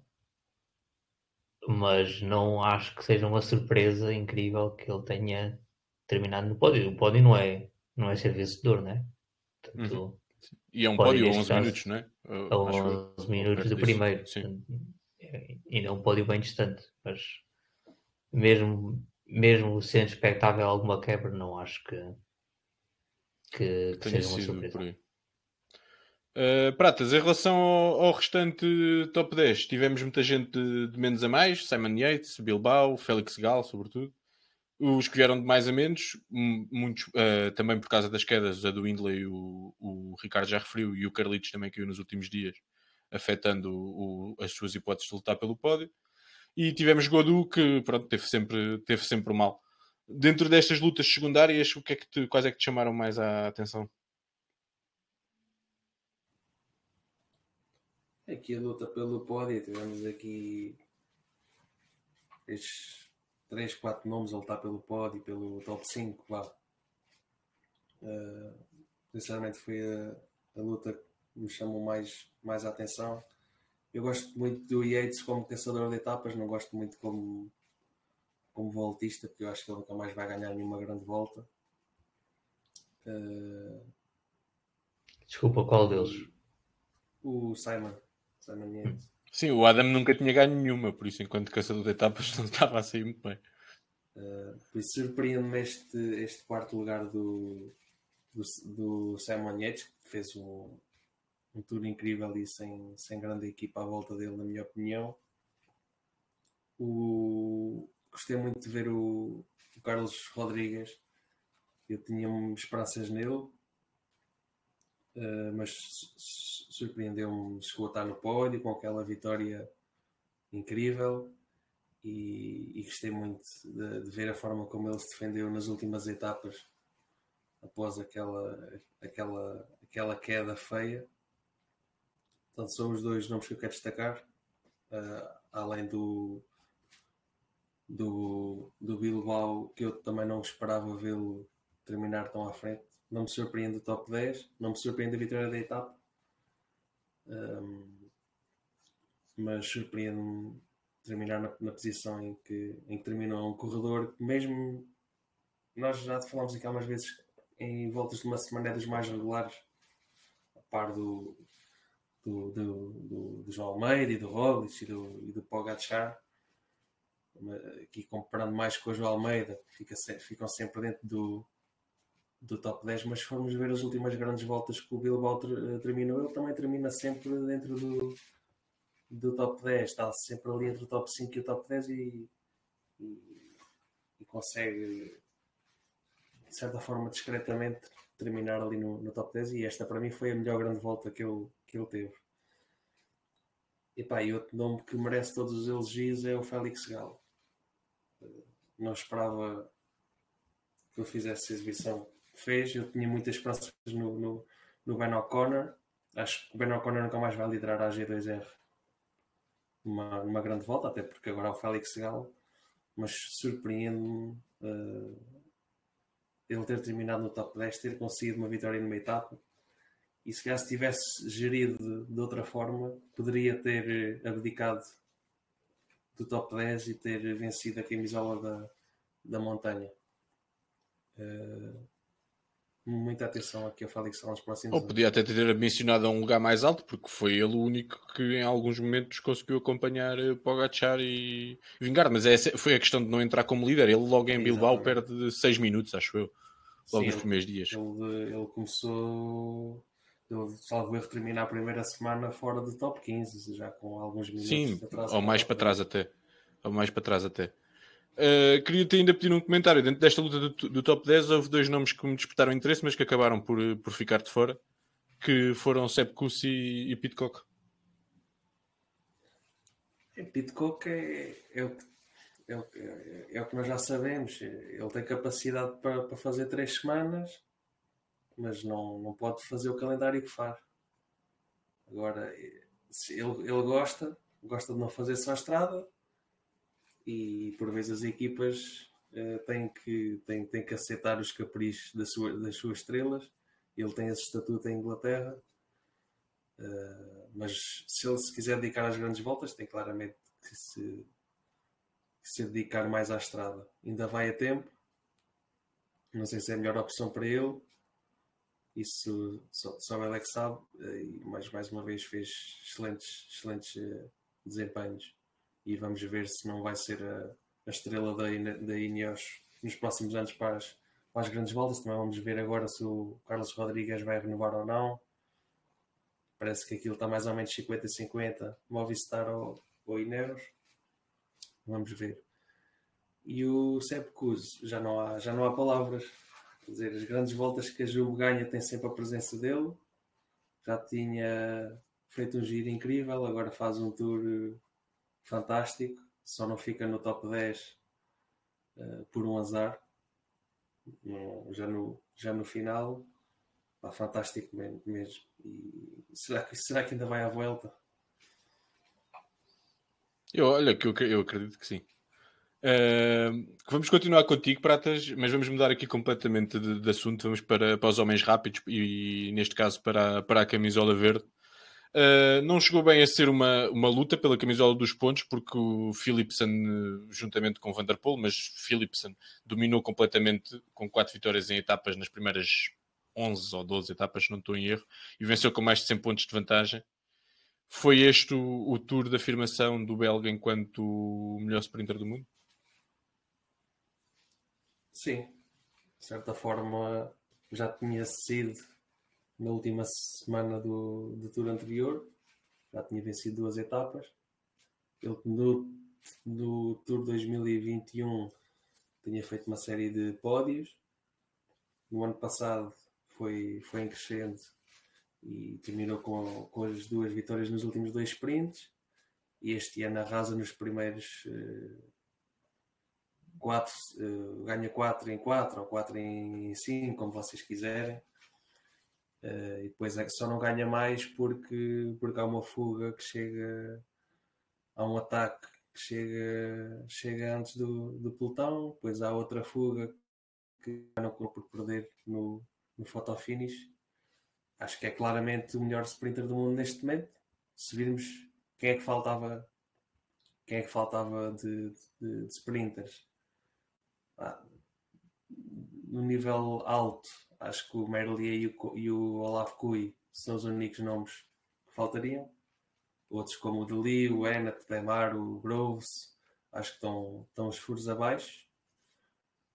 mas não acho que seja uma surpresa incrível que ele tenha terminado no pódio. O pódio não é, não é ser vencedor, né? Portanto, uhum. E é um pódio a 11 minutos, não é? A 11 minutos do primeiro. Sim. E não é um pódio bem distante, mas mesmo, mesmo sendo expectável alguma quebra, não acho que, que, que seja uma surpresa. Uh, Pratas, em relação ao, ao, restante top 10, tivemos muita gente de, de, menos a mais, Simon Yates, Bilbao, Félix Gal, sobretudo. Os que vieram de mais a menos, muitos, uh, também por causa das quedas, a do Indley, o, o Ricardo já referiu, e o Carlitos também caiu nos últimos dias, afetando o, as suas hipóteses de lutar pelo pódio. E tivemos Godu, que pronto, teve sempre, teve sempre mal. Dentro destas lutas secundárias, o que é que te, quais é que te chamaram mais a atenção? Aqui a luta pelo pódio, tivemos aqui estes 3, 4 nomes a lutar pelo pódio, pelo top 5, vá. Uh, sinceramente foi a, a, luta que me chamou mais, mais a atenção. Eu gosto muito do Yates como caçador de etapas, não gosto muito como, como voltista, porque eu acho que ele nunca mais vai ganhar nenhuma grande volta. Uh, Desculpa, qual deles? O Simon. Sim, o Adam nunca tinha ganho nenhuma, por isso, enquanto caçador de etapas, *laughs* não estava a sair muito bem. Uh, surpreende-me este, este quarto lugar do, do, do Simon Yates, que fez um, um tour incrível e sem, sem grande equipa à volta dele, na minha opinião. O, gostei muito de ver o, o Carlos Rodrigues. Eu tinha esperanças nele, uh, mas surpreendeu-me, chegou a estar no pódio com aquela vitória incrível e, e gostei muito de, de, ver a forma como ele se defendeu nas últimas etapas após aquela, aquela, aquela queda feia. Portanto, são os dois nomes que eu quero destacar, uh, além do, do, do Bilbao, que eu também não esperava vê-lo terminar tão à frente. Não me surpreende o top 10, não me surpreende a vitória da etapa, um, mas surpreende-me terminar na, na, posição em que, em que terminou. Um corredor que mesmo nós já falámos aqui algumas vezes em voltas de uma semana é dos mais regulares a par do do, do, do, do João Almeida e do Roglic e do, e do Pogacar. Aqui comparando mais com o João Almeida fica, ficam sempre dentro do, do top 10, mas se formos ver as últimas grandes voltas que o Bilbao ter, terminou, ele também termina sempre dentro do, do top 10, está sempre ali entre o top 5 e o top 10 e, e, e consegue, de certa forma, discretamente terminar ali no, no, top 10 e esta para mim foi a melhor grande volta que ele, que ele teve. E pá, e outro nome que merece todos os elogios é o Félix Galo. Não esperava que eu fizesse exibição fez. Eu tinha muitas esperanças no, no, no Ben O'Connor. Acho que o Ben O'Connor nunca mais vai liderar a G2R numa, numa grande volta, até porque agora é o Félix Galo. Mas surpreende-me uh, ele ter terminado no top 10, ter conseguido uma vitória numa etapa. E se calhar se tivesse gerido de, de outra forma, poderia ter abdicado do top 10 e ter vencido a camisola da, da montanha. Uh, muita atenção aqui ao Félix nos próximos Ou podia até ter mencionado a um lugar mais alto, porque foi ele o único que em alguns momentos conseguiu acompanhar eh, Pogacar e Vingar, mas é, foi a questão de não entrar como líder. Ele logo em Bilbao Exatamente. perde 6 minutos, acho eu, logo Sim, nos primeiros dias. Ele, ele começou, ele, salvo erro, termina a primeira semana fora do top 15, já com alguns minutos Sim, ou mais para trás até. Ou mais para trás até. Uh, Queria-te ainda pedir um comentário. Dentro desta luta do, do, top 10, houve dois nomes que me despertaram interesse, mas que acabaram por, por ficar de fora, que foram Sepp Kuss e, e Pitcock. Pitcock é, é, o que, é, é, o que nós já sabemos. Ele tem capacidade para, para fazer três semanas, mas não, não pode fazer o calendário que faz. Agora, ele, ele gosta, gosta de não fazer só estrada, e por vezes as equipas uh, têm, que, têm, têm que aceitar os caprichos da sua, das suas estrelas ele tem esse estatuto em Inglaterra. Uh, mas se ele se quiser dedicar às grandes voltas, tem claramente que se, que se dedicar mais à estrada. Ainda vai a tempo. Não sei se é a melhor opção para ele. Isso só, só ele é que sabe. Mas mais uma vez fez excelentes, excelentes desempenhos. E vamos ver se não vai ser a, a estrela da, da Ineos nos próximos anos para as, para as grandes voltas. Também vamos ver agora se o Carlos Rodrigues vai renovar ou não. Parece que aquilo está mais ou menos 50-50, Movistar ou, ou Ineos. Vamos ver. E o Sepp Kuss, já não há, já não há palavras. Quer dizer, as grandes voltas que a Jumbo ganha tem sempre a presença dele. Já tinha feito um giro incrível, agora faz um tour fantástico. Só não fica no top 10 uh, por um azar. já, no, já no final, pá, fantástico mesmo. E será que, será que ainda vai à volta? Eu, olha, que eu, eu acredito que sim. Uh, vamos continuar contigo, Pratas, mas vamos mudar aqui completamente de, de assunto. Vamos para, para os homens rápidos e, e, neste caso, para, para a camisola verde. Uh, não chegou bem a ser uma, uma luta pela camisola dos pontos, porque o Philipsen, juntamente com o Van der Poel, mas Philipsen dominou completamente com quatro vitórias em etapas nas primeiras 11 ou 12 etapas, não estou em erro, e venceu com mais de 100 pontos de vantagem. Foi este o, o tour de afirmação do belga enquanto melhor sprinter do mundo? Sim, de certa forma já tinha sido na última semana do, do tour anterior, já tinha vencido duas etapas. Ele no, no Tour 2021 tinha feito uma série de pódios. No ano passado foi, foi em crescendo e terminou com, com as duas vitórias nos últimos dois sprints. E este ano arrasa nos primeiros uh, quatro, uh, ganha 4 em 4 ou 4 em 5, como vocês quiserem. Uh, e depois é só não ganha mais porque, porque há uma fuga que chega, há um ataque que chega, chega antes do, do pelotão, depois há outra fuga que não por perder no, no photo finish. Acho que é claramente o melhor sprinter do mundo neste momento. Se virmos quem é que faltava, quem é que faltava de, de, de sprinters ah, no nível alto Acho que o Merlier e o, e o Olaf Kui são os únicos nomes que faltariam. Outros como o Deli, o Enat, o Demar, o Groves, acho que estão, estão os furos abaixo.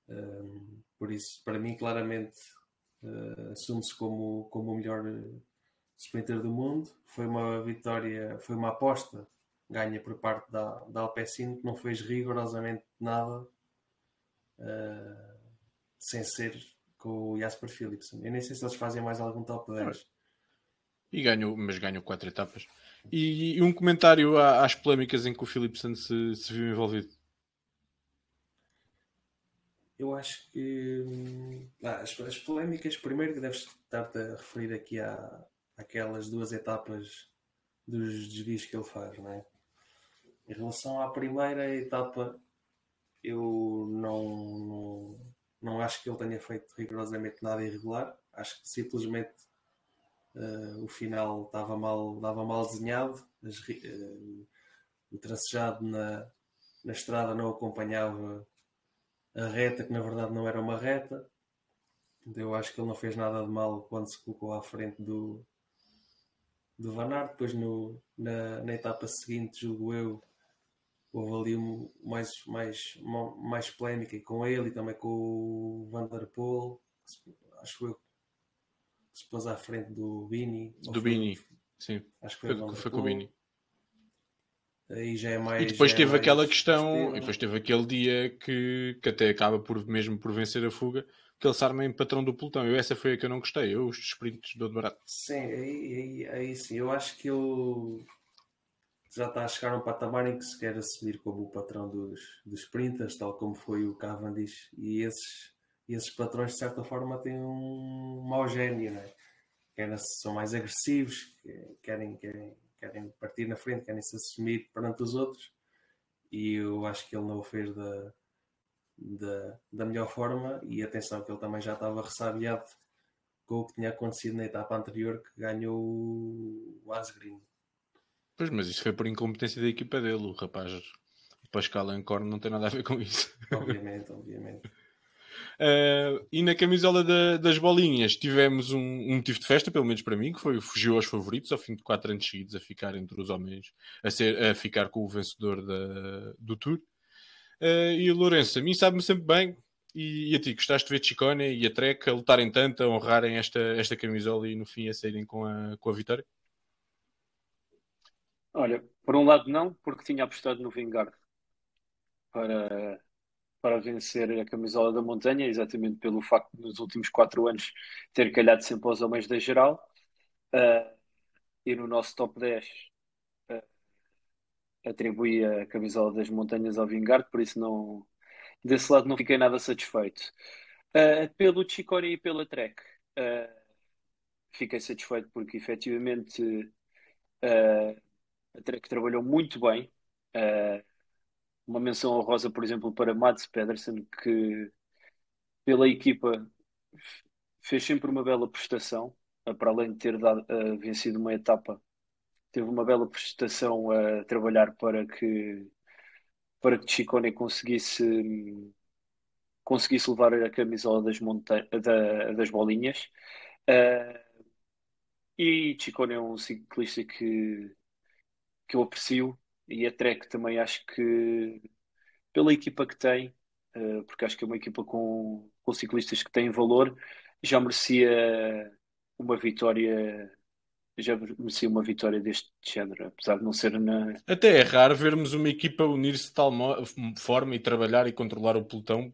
Um, por isso, para mim, claramente uh, assume-se como, como o melhor uh, sprinter do mundo. Foi uma vitória, foi uma aposta ganha por parte da, da Alpecin, que não fez rigorosamente nada uh, sem ser com o Jasper Philipsen. Eu nem sei se eles fazem mais algum top 10. E ganhou, mas ganhou quatro etapas. E, e um comentário às polémicas em que o Philipsen se, se viu envolvido. Eu acho que ah, as, as, polémicas, primeiro que deves estar-te a referir aqui à, àquelas duas etapas dos desvios que ele faz, não é? Em relação à primeira etapa, eu não, não, não acho que ele tenha feito rigorosamente nada irregular. Acho que simplesmente uh, o final estava mal, estava mal desenhado. As, uh, o tracejado na, na estrada não acompanhava a reta, que na verdade não era uma reta. Eu acho que ele não fez nada de mal quando se colocou à frente do, do Van Aert. Depois no, na, na etapa seguinte, julgo eu, houve ali mais, mais, mais polémica com ele e também com o Vanderpool, acho eu, que se pôs à frente do Bini. Do Bini, sim. Acho que foi, foi, foi com o Bini. Aí já é mais. E depois é teve mais aquela questão, e depois teve aquele dia que, que até acaba por mesmo por vencer a fuga, que ele se arma em patrão do pelotão. Eu, essa foi a que eu não gostei, eu os sprints do barato. Sim, aí, aí, aí sim, eu acho que eu já está a chegar a um patamar em que se quer assumir como o patrão dos, dos sprinters, tal como foi o Cavendish, e esses, esses patrões de certa forma têm um mau gênio, né? querem, são mais agressivos, querem, querem, querem partir na frente, querem se assumir perante os outros, e eu acho que ele não o fez da, da, da melhor forma, e atenção que ele também já estava ressabiado com o que tinha acontecido na etapa anterior que ganhou o Asgreen. Pois, mas isso foi por incompetência da equipa dele, o rapaz. O Pascal Ancorn não tem nada a ver com isso. Obviamente, obviamente. Uh, e na camisola da, das bolinhas tivemos um, um, motivo de festa, pelo menos para mim, que foi fugiu aos favoritos ao fim de quatro anos seguidos a ficar entre os homens, a, ser, a ficar com o vencedor da, do Tour. Uh, e o Lourenço, a mim sabe-me sempre bem, e, e, a ti, gostaste de ver Chicone e a Trek a lutarem tanto, a honrarem esta, esta camisola e no fim a saírem com a, com a vitória? Olha, por um lado não, porque tinha apostado no Vingard para, para vencer a camisola da montanha, exatamente pelo facto de nos últimos quatro anos ter calhado sempre aos homens da geral. Uh, e no nosso top 10 uh, ah, atribuí a camisola das montanhas ao Vingard, por isso não desse lado não fiquei nada satisfeito. Uh, pelo Chicori e pela Trek, fiquei satisfeito porque efetivamente Trek trabalhou muito bem uma menção honrosa, por exemplo, para Mats Pedersen, que pela equipa fez sempre uma bela prestação, para além de ter dado, uh, vencido uma etapa, teve uma bela prestação a trabalhar para que para que Chicone conseguisse conseguisse levar a camisola das, monta da, das bolinhas. Uh, e Chicone é um ciclista que, que eu aprecio e a Trek também acho que pela equipa que tem, uh, porque acho que é uma equipa com, com ciclistas que têm valor, já merecia uma vitória já merecia uma vitória deste género, apesar de não ser na. Até é raro vermos uma equipa unir-se de tal forma e trabalhar e controlar o pelotão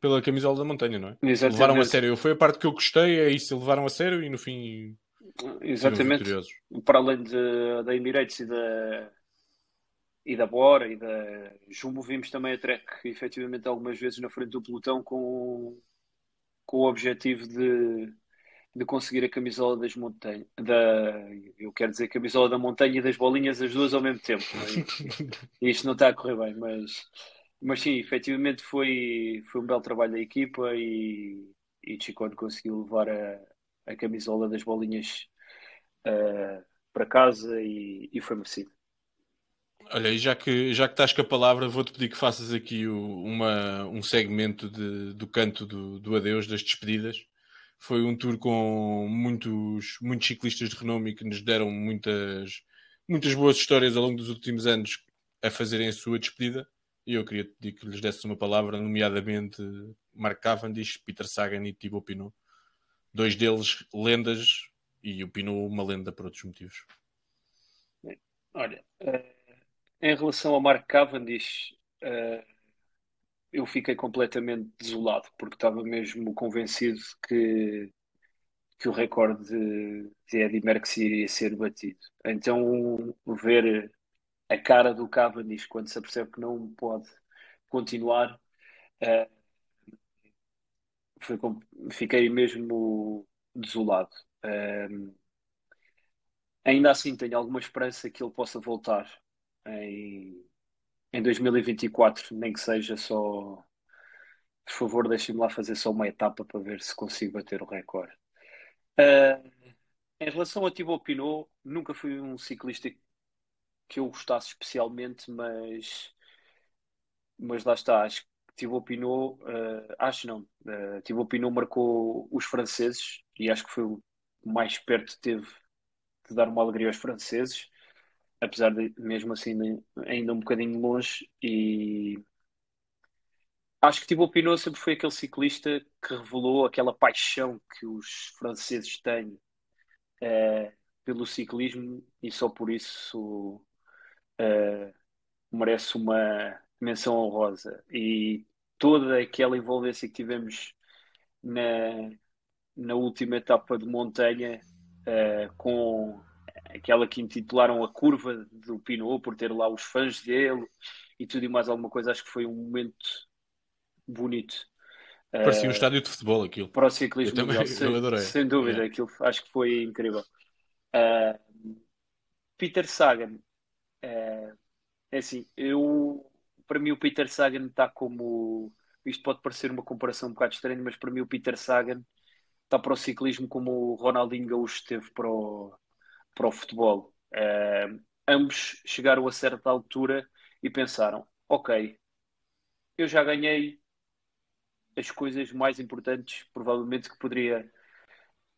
pela camisola da montanha, não é? Exatamente. Levaram a sério. Foi a parte que eu gostei, é isso, levaram a sério e no fim. Exatamente. Para além de, da Emirates e da, e da Bora e da Jumbo vimos também a Trek efetivamente algumas vezes na frente do pelotão com, com o objetivo de, de conseguir a camisola das montanhas da, eu quero dizer camisola da montanha e das bolinhas as duas ao mesmo tempo é? *laughs* e isto não está a correr bem mas, mas sim, efetivamente foi, foi um belo trabalho da equipa e, e Chicone conseguiu levar a, a camisola das bolinhas uh, para casa e, e foi merecido Olha, e já que, já que estás com a palavra, vou-te pedir que faças aqui o, uma, um segmento de, do canto do, do adeus, das despedidas. Foi um tour com muitos, muitos ciclistas de renome que nos deram muitas, muitas boas histórias ao longo dos últimos anos a fazerem a sua despedida. E eu queria pedir que lhes desse uma palavra, nomeadamente Mark Cavendish, Peter Sagan e Thibaut Pinot. Dois deles lendas e o Pinot uma lenda por outros motivos. Olha, uh em relação ao Mark Cavendish, uh, eu fiquei completamente desolado, porque estava mesmo convencido que, que o recorde de, de Eddie Merckx iria ser batido. Então, ver a cara do Cavendish quando se apercebe que não pode continuar, uh, foi, fiquei mesmo desolado. Uh, ainda assim, tenho alguma esperança que ele possa voltar em, em 2024, nem que seja só. Por favor, deixem-me lá fazer só uma etapa para ver se consigo bater o recorde. Uh, em relação a Thibaut Pinot, nunca fui um ciclista que eu gostasse especialmente, mas, mas lá está, acho Thibaut Pinot, uh, acho não, uh, Thibaut Pinot marcou os franceses e acho que foi o mais perto que teve de dar uma alegria aos franceses apesar de mesmo assim ainda um bocadinho longe. E acho que Thibaut Pinot sempre foi aquele ciclista que revelou aquela paixão que os franceses têm é, pelo ciclismo e só por isso merece uma menção honrosa e toda aquela envolvência que tivemos na, na última etapa de montanha é, com aquela que intitularam a curva do Pinot por ter lá os fãs dele e tudo e mais alguma coisa. Acho que foi um momento bonito. Parecia uh, um estádio de futebol aquilo. Para o ciclismo eu mundial, sem, sem, dúvida, é. aquilo acho que foi incrível. Uh, Peter Sagan, uh, é assim, eu para mim o Peter Sagan está como isto pode parecer uma comparação um bocado estranha, mas para mim o Peter Sagan está para o ciclismo como o Ronaldinho Gaúcho esteve para o, para o futebol. Uh, ambos chegaram a certa altura e pensaram: ok, eu já ganhei as coisas mais importantes, provavelmente, que poderia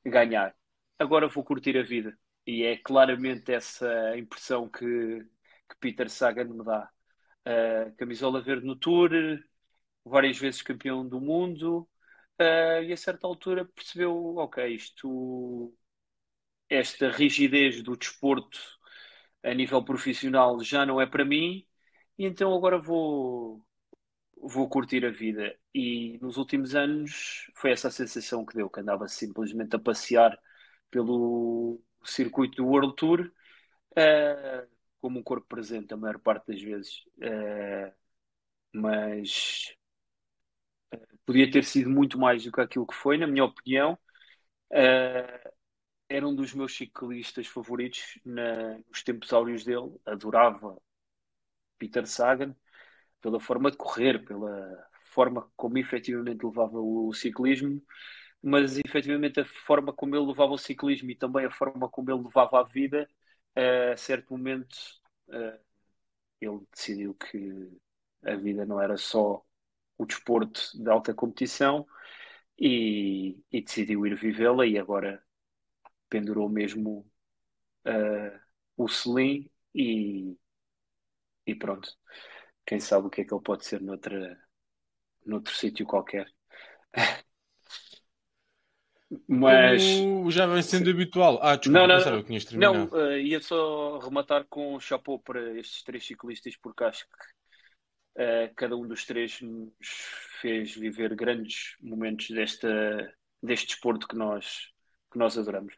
ganhar. Agora vou curtir a vida. E é claramente essa impressão que, que Peter Sagan me dá. Uh, camisola verde no Tour, várias vezes campeão do mundo, uh, e a certa altura percebeu: ok, isto, esta rigidez do desporto a nível profissional já não é para mim, e então agora vou, vou curtir a vida. E nos últimos anos foi essa a sensação que deu, que andava simplesmente a passear pelo circuito do World Tour uh, como um corpo presente a maior parte das vezes. Uh, mas uh, podia ter sido muito mais do que aquilo que foi, na minha opinião. era um dos meus ciclistas favoritos nos tempos áureos dele. Adorava Peter Sagan pela forma de correr, pela forma como efetivamente levava o ciclismo, mas efetivamente a forma como ele levava o ciclismo e também a forma como ele levava a vida, a certo momento ele decidiu que a vida não era só o desporto de alta competição e, e decidiu ir vivê-la e agora pendurou mesmo uh, o selim e, e pronto quem sabe o que é que ele pode ser noutra, noutro sítio qualquer. *laughs* Mas Como já vem sendo habitual. Ah, desculpa, não, não, que tinhas Não, uh, ia só rematar com um chapéu para estes três ciclistas, porque acho que uh, cada um dos três nos fez viver grandes momentos desta, deste desporto que nós, que nós adoramos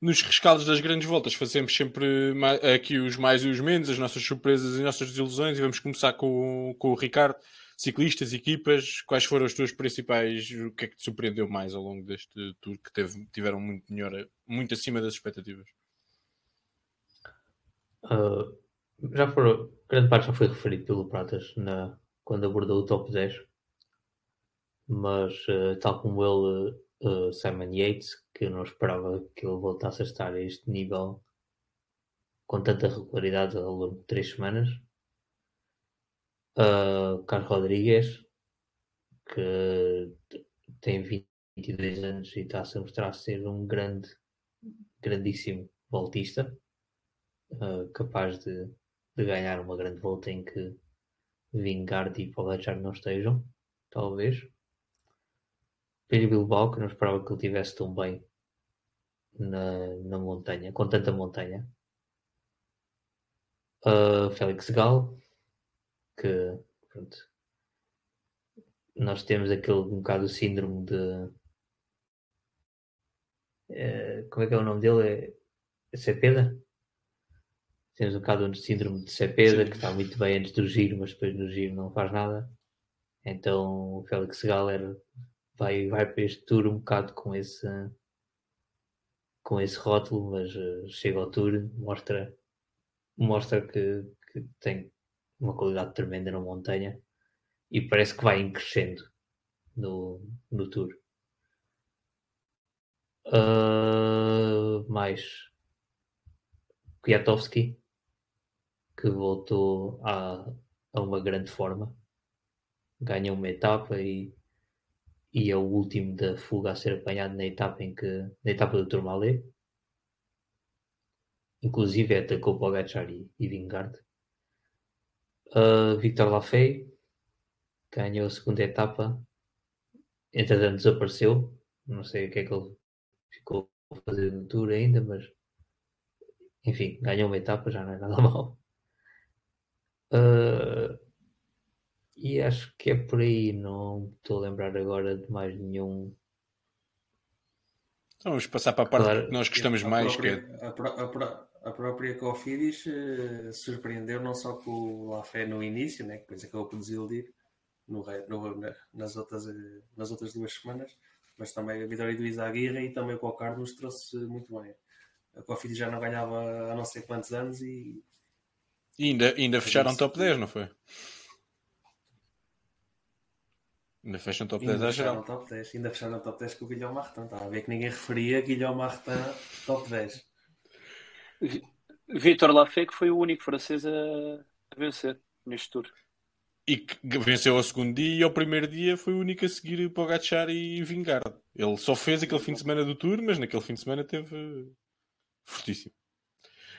nos rescaldos das grandes voltas fazemos sempre aqui os mais e os menos, as nossas surpresas e as nossas desilusões, e vamos começar com, com o Ricardo. Ciclistas, equipas, quais foram as tuas principais? O que é que te surpreendeu mais ao longo deste tour que teve, tiveram muito melhor, muito acima das expectativas? Uh, já foram, grande parte já foi referido pelo Pratas na, quando abordou o top 10, mas uh, tal como ele uh, Simon Yates, que eu não esperava que ele voltasse a estar a este nível com tanta regularidade ao longo de três semanas. Uh, Carlos Rodrigues, que tem 22 anos e está -se a mostrar ser um grande, grandíssimo voltista, uh, capaz de, de, ganhar uma grande volta em que Vingard e Pogacar não estejam, talvez. Pedro Bilbao, que não esperava que ele tivesse tão bem na, na montanha, com tanta montanha. Uh, Félix Gal, que pronto, nós temos aquele um bocado o síndrome de uh, como é que é o nome dele? É Cepeda? Temos um bocado o síndrome de Cepeda, Sim. que está muito bem antes do giro, mas depois no giro não faz nada. Então o Félix Gal era vai, vai para este tour um bocado com esse, com esse rótulo, mas uh, chega ao tour, mostra, mostra que, que tem uma qualidade tremenda na montanha e parece que vai crescendo no, no tour. Uh, mais Kwiatowski que voltou a, a uma grande forma. Ganha uma etapa e e é o último da fuga a ser apanhado na etapa em que na etapa do Tourmalet. Inclusive atacou Pogacar e, e Vingard uh, Victor Lafay ganhou a segunda etapa entretanto desapareceu não sei o que é que ele ficou a fazer no Tour ainda mas enfim, ganhou uma etapa já não é nada *laughs* mal uh, e acho que é por aí, não estou a lembrar agora de mais nenhum. Então vamos passar para a parte claro. que nós gostamos a mais. Própria, que é... a, a, a, própria Cofidis uh, surpreendeu não só com o Lafé no início, né, que depois acabou por desiludir no, no, nas, outras, eh, nas outras duas semanas, mas também a vitória do Isaguirre e também o Cocar nos trouxe muito bem. A Cofidis já não ganhava há não sei quantos anos e. E ainda, ainda fecharam top 10, não foi? Ainda fecham top Ainda 10 à fecharam geral. o top 10. Ainda fecharam o top 10 com o Guilherme Martin. Estava a ver que ninguém referia Guilherme Martin top 10. Vitor Lafay, que foi o único francês a, a vencer neste tour. E que venceu ao segundo dia e ao primeiro dia foi o único a seguir Pogacar e Vingar. Ele só fez aquele fim de semana do Tour, mas naquele fim de semana teve fortíssimo.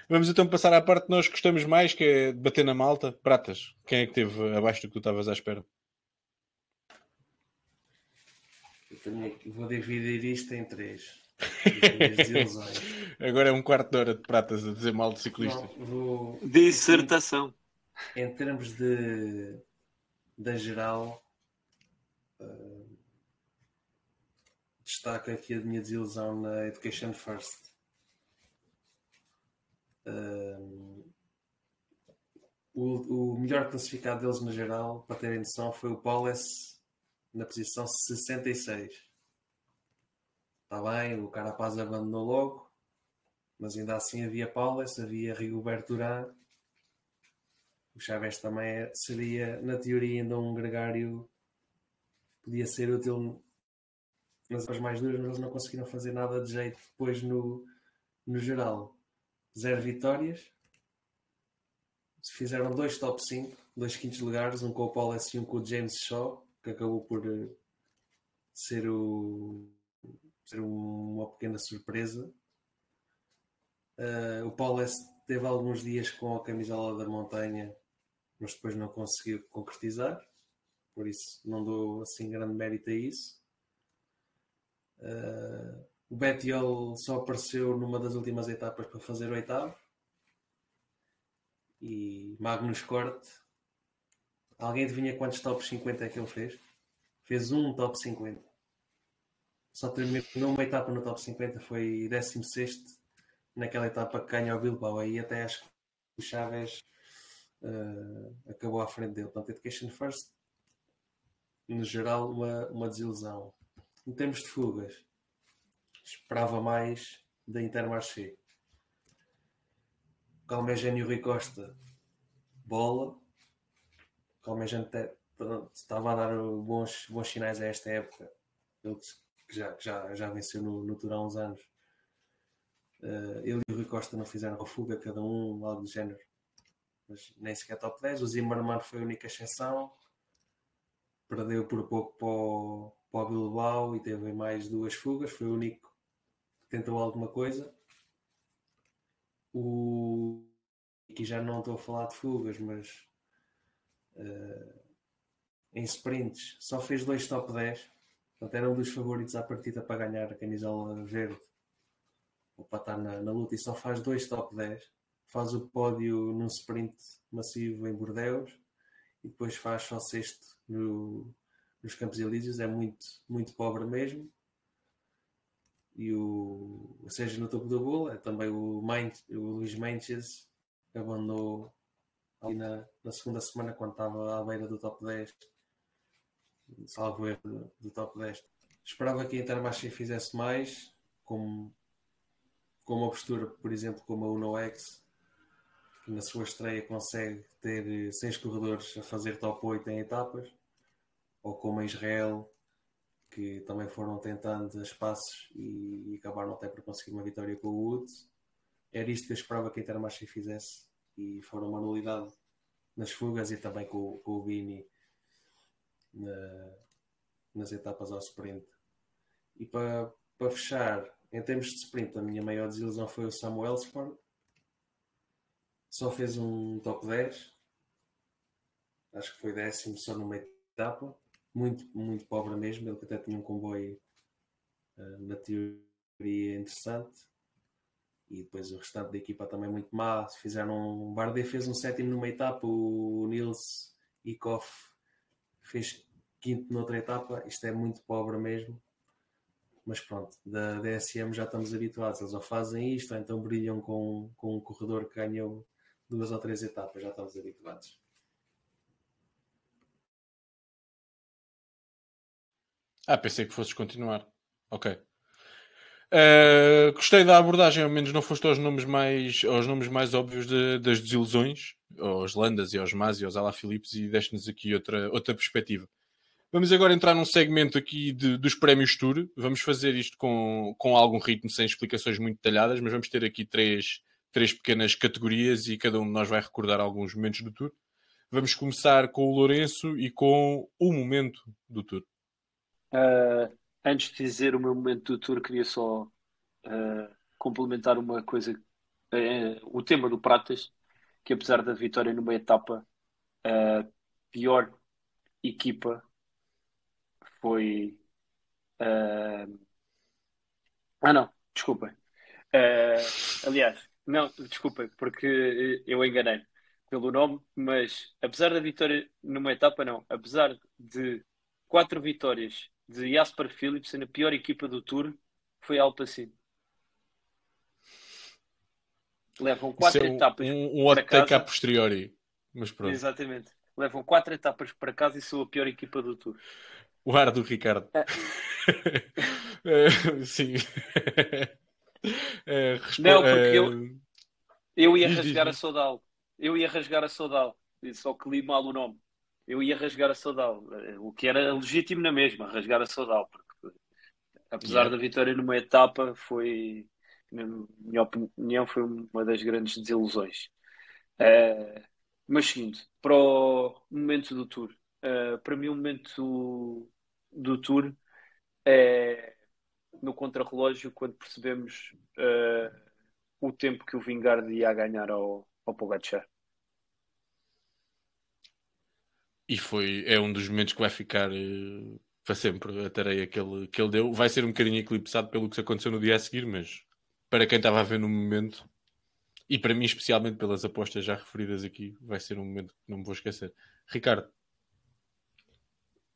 Vamos então passar à parte que nós gostamos mais, que é de bater na malta. Pratas, quem é que teve abaixo do que tu estavas à espera? Eu tenho aqui- vou dividir isto em três. *laughs* Agora é um quarto de hora de pratas a dizer mal de ciclistas. Não, vou, Dissertação. em termos de da geral eh, destaco aqui a minha desilusão na Education First Eh, o, o melhor classificado deles na geral para terem noção foi o Paulus na posição 66 está bem, o Carapaz abandonou logo mas ainda assim havia Paulus, havia Rigoberto Urán o Chaves também é- seria, na teoria, ainda um gregário podia ser útil nas horas mais duras, mas eles não conseguiram fazer nada de jeito depois no, no geral. Zero vitórias. Fizeram dois top 5, dois quintos lugares, um com o Paul S e um com o James Shaw, que acabou por eh, ser, o, ser uma pequena surpresa. Eh, o Paulo S teve alguns dias com a camisola da montanha, mas depois não conseguiu concretizar, por isso não dou assim grande mérito a isso. Eh, o Bettiol só apareceu numa das últimas etapas para fazer o oitavo. E Magnus Corte. Alguém adivinha quantos top 50 é que ele fez? Fez um top 50. Só terminou uma etapa no top 50, foi 16 naquela etapa que ganha o Bilbao. Aí até acho que o Chaves eh, acabou à frente dele. Portanto, Education First, no geral, uma, uma desilusão. Em termos de fugas, esperava mais da Intermarché. Calmejano e o Rui Costa, bola. Pronto, estava a dar bons, bons sinais a esta época. Ele que já, já, já venceu no, no Tour há uns anos. Eh, ele e o Rui Costa não fizeram a fuga, cada um, algo do género. Mas nem sequer top 10. O Zimmermann foi a única exceção. Perdeu por pouco para o, para o Bilbao e teve mais duas fugas. Foi o único que tentou alguma coisa. O... Aqui já não estou a falar de fugas, mas eh, em sprints só fez dois top 10. Portanto, era um dos favoritos à partida para ganhar a camisola verde ou para estar na, na luta e só faz dois top 10. Faz o pódio num sprint massivo em Bordeaux e depois faz só sexto no- nos Campos Elíseos. É muito, muito pobre mesmo. E o, ou seja, no topo da bola, é também o, Main, o Luís Menches abandonou ali na, na segunda semana quando estava à beira do top 10 salvo erro do, do top 10 esperava que a Intermarché fizesse mais com, com uma postura, por exemplo, como a Uno X que na sua estreia consegue ter eh, seis corredores a fazer top 8 em etapas ou como a Israel que também foram tentando as passos e, e acabaram até por conseguir uma vitória com o Woods. Era isto que eu esperava que a Intermarché fizesse e foram uma nulidade nas fugas e também com, com o Bini na- nas etapas ao sprint. E para, fechar, em termos de sprint, a minha maior desilusão foi o Sport. Só fez um top 10. Acho que foi décimo só numa etapa. Muito, muito pobre mesmo. Ele que até tinha um comboio eh, na teoria interessante. E depois o restante da equipa também muito má. Fizeram um... Bardet fez um sétimo numa etapa. O Nils Ikoff fez quinto noutra etapa. Isto é muito pobre mesmo. Mas pronto, da DSM já estamos habituados. Eles ou fazem isto, ou então brilham com, com um corredor que ganhou duas ou três etapas. Já estamos habituados. Ah, pensei que fosses continuar. Ok. Uh, gostei da abordagem, ao menos não foste aos nomes mais, aos nomes mais óbvios de- das desilusões, aos Landas e aos Mas e aos Ala Philips, e deste-nos aqui outra, outra perspectiva. Vamos agora entrar num segmento aqui de, dos prémios Tour. Vamos fazer isto com, com algum ritmo, sem explicações muito detalhadas, mas vamos ter aqui três, três pequenas categorias e cada um de nós vai recordar alguns momentos do Tour. Vamos começar com o Lourenço e com o momento do Tour. Uh, antes de dizer o meu momento do Tour, queria só uh, complementar uma coisa. Uh, o tema do Pratas, que apesar da vitória numa etapa, a pior equipa foi. Uh... Ah, não, desculpem. Uh, aliás, não, desculpem, porque eu enganei pelo nome, mas apesar da vitória numa etapa, não. Apesar de quatro vitórias de Jasper Philipsen, a pior equipa do Tour foi Alpacin. Levam quatro é um, etapas. Um, um hot take a posteriori. Mas pronto. Exatamente. Levam quatro etapas para casa e são a pior equipa do Tour. O ar do Ricardo. É. uh, *laughs* sim. *laughs* uh, Não, porque eu, eu ia rasgar a Sodal. Eu ia rasgar a Sodal. Só que li mal o nome. Eu ia rasgar a Sodal. O que era legítimo na mesma, rasgar a Sodal. Porque, apesar yeah. da vitória numa etapa, foi, na minha opinião, foi uma das grandes desilusões. Uh, mas seguindo, para o momento do Tour. Uh, para mim, o momento do, do Tour é no contrarrelógio, quando percebemos uh, o tempo que o Vingard ia ganhar ao, ao Pogacar. E foi, é um dos momentos que vai ficar uh, para sempre a tareia que ele, que ele deu. Vai ser um bocadinho eclipsado pelo que aconteceu no dia a seguir, mas para quem estava a ver no momento, e para mim, especialmente pelas apostas já referidas aqui, vai ser um momento que não me vou esquecer. Ricardo.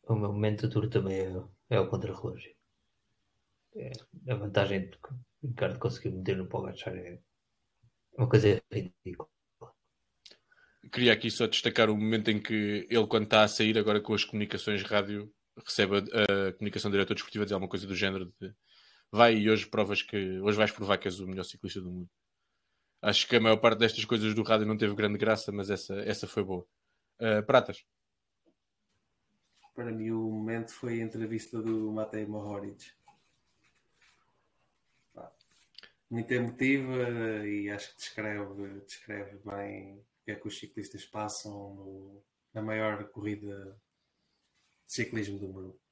O meu momento tour também é, é o contra-relógio. É, a vantagem que o Ricardo conseguiu meter no Pogacar é uma coisa ridícula. Queria aqui só destacar o momento em que ele, quando está a sair, agora com as comunicações rádio, recebe a, a comunicação diretor desportiva dizer alguma coisa do género de vai e hoje provas que hoje vais provar que és o melhor ciclista do mundo. Acho que a maior parte destas coisas do rádio não teve grande graça, mas essa, essa foi boa. Uh, Pratas. Para mim o momento foi a entrevista do Matei Mohoric. Muito emotiva e acho que descreve, descreve bem o que é que os ciclistas passam no, na maior corrida de ciclismo do mundo.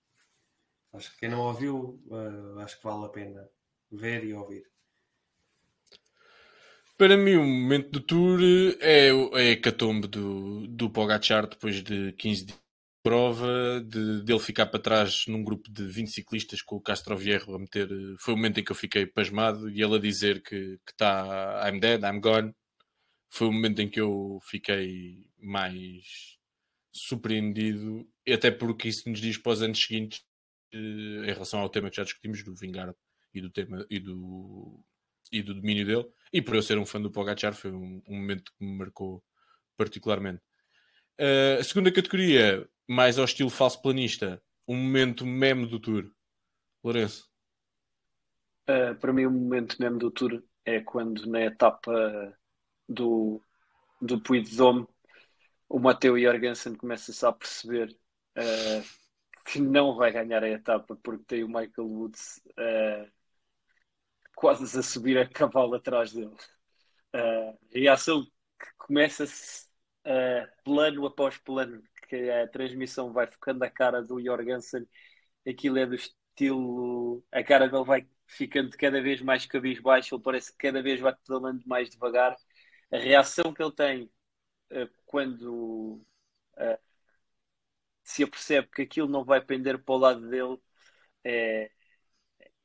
Acho que quem não ouviu, uh, acho que vale a pena ver e ouvir. Para mim, o momento do Tour é, é a catombe do, do Pogacar depois de 15 dias prova de dele ficar para trás num grupo de 20 ciclistas com o Castro Vierro a meter. Foi o momento em que eu fiquei pasmado e ele a dizer que está I'm dead, I'm gone. Foi o momento em que eu fiquei mais surpreendido, até porque isso nos diz para os anos seguintes eh, em relação ao tema que já discutimos do Vingard e do tema e do e do domínio dele e por eu ser um fã do Pogacar foi um, um momento que me marcou particularmente. Uh, a segunda categoria mais ao estilo falso planista, um momento meme do Tour. Lourenço. Uh, para mim, o um momento meme do Tour é quando na etapa do, do Puy de Dôme o Matteo Jorgensen começa-se a perceber uh, que não vai ganhar a etapa porque tem o Michael Woods uh, quase a subir a cavalo atrás dele. Uh, a reação que começa-se plano após plano que a transmissão vai focando a cara do Jorgensen, aquilo é do estilo. A cara dele vai ficando cada vez mais cabisbaixo, ele parece que cada vez vai pedalando mais devagar. A reação que ele tem uh, quando uh, se apercebe que aquilo não vai pender para o lado dele é,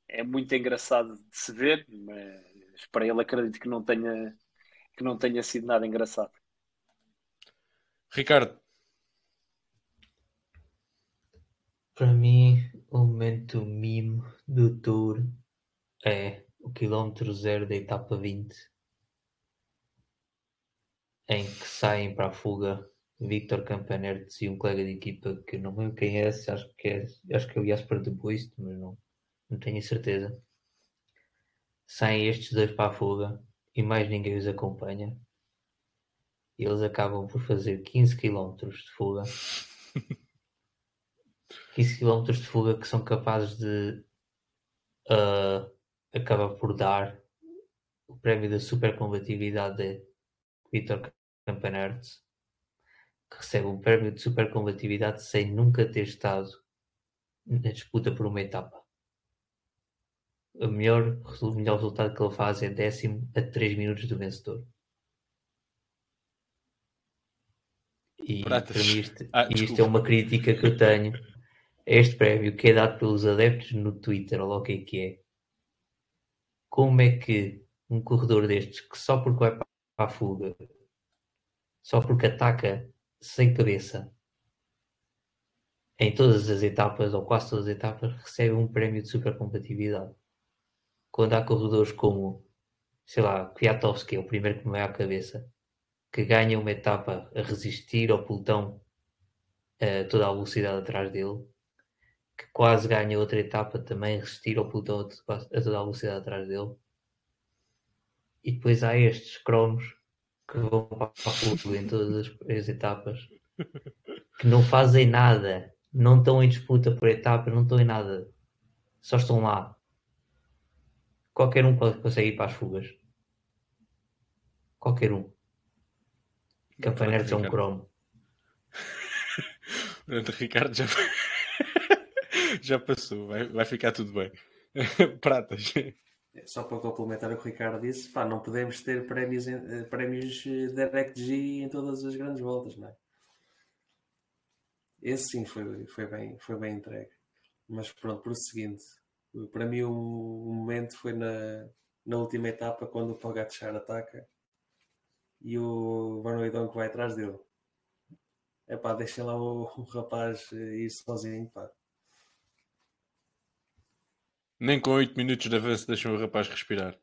é muito engraçado de se ver, mas para ele acredito que não tenha, que não tenha sido nada engraçado. Ricardo, Para mim, o momento mime do Tour é o quilómetro zero da etapa 20, em que saem para a fuga Victor Campanertes e um colega de equipa que não lembro quem é, acho que é, acho que é o Jasper de Buist, mas não, não tenho certeza. Saem estes dois para a fuga e mais ninguém os acompanha. E eles acabam por fazer 15 km de fuga. *laughs* 15 km de fuga que são capazes de uh, acabar por dar o prémio da supercombatividade de Vitor Campanardes, que recebe um prémio de supercombatividade sem nunca ter estado na disputa por uma etapa. O melhor, o melhor resultado que ele faz é décimo a 3 minutos do vencedor. E Pratas. para mim isto, Ah, isto é uma crítica que eu tenho a este prémio que é dado pelos adeptos no Twitter, ou o que é que é. Como é que um corredor destes, que só porque vai para a fuga, só porque ataca sem cabeça, em todas as etapas, ou quase todas as etapas, recebe um prémio de supercompatibilidade. Quando há corredores como, sei lá, Kwiatkowski, é o primeiro que me vai à cabeça, que ganha uma etapa a resistir ao pelotão a toda a velocidade atrás dele, que quase ganha outra etapa também a resistir ao pelotão a toda a velocidade atrás dele. E depois há estes cromos que vão para a fuga em todas as, as etapas, que não fazem nada, não estão em disputa por etapas, não estão em nada, só estão lá. Qualquer um pode consegue ir para as fugas. Qualquer um. Campaners é um cromo. Pronto, Ricardo já, *laughs* já passou, vai, vai ficar tudo bem. *laughs* Pratas. Só para complementar o que o Ricardo disse, pá, não podemos ter prémios, eh, prémios eh, Direct G em todas as grandes voltas, não é? Esse sim foi, foi, bem, foi bem entregue. Mas pronto, prosseguindo. Para mim, o, o momento foi na, na última etapa, quando o Pogacar ataca e o Van que vai atrás dele. É pá, deixem lá o, o rapaz eh, ir sozinho, pá. Nem com 8 minutos de avanço deixam o rapaz respirar.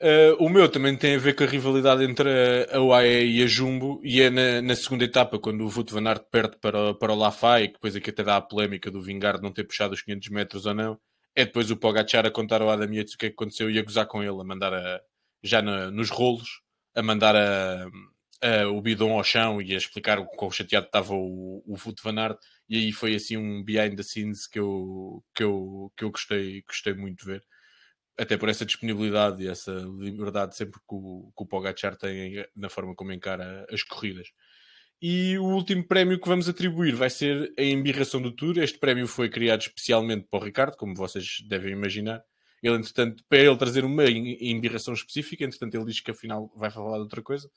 Uh, o meu também tem a ver com a rivalidade entre a, UAE e a Jumbo, e é na, na segunda etapa, quando o Wout van Aert perde para, o- para o Lafay, que depois aqui até dá a polémica do Vingard não ter puxado os 500 metros ou não. É depois o Pogacar a contar ao Adam Yates o que é que aconteceu e a gozar com ele, a mandar a, já na- nos rolos, a mandar a, a- o bidon ao chão e a explicar o quão chateado estava o, o Wout van Aert. E aí foi assim um behind the scenes que eu, que eu, que eu gostei, gostei muito de ver até por essa disponibilidade e essa liberdade sempre que o, que o Pogacar tem na forma como encara as corridas. E o último prémio que vamos atribuir vai ser a embirração do Tour. Este prémio foi criado especialmente para o Ricardo, como vocês devem imaginar. Ele, entretanto, para ele trazer uma em- embirração específica, entretanto, ele diz que afinal vai falar de outra coisa.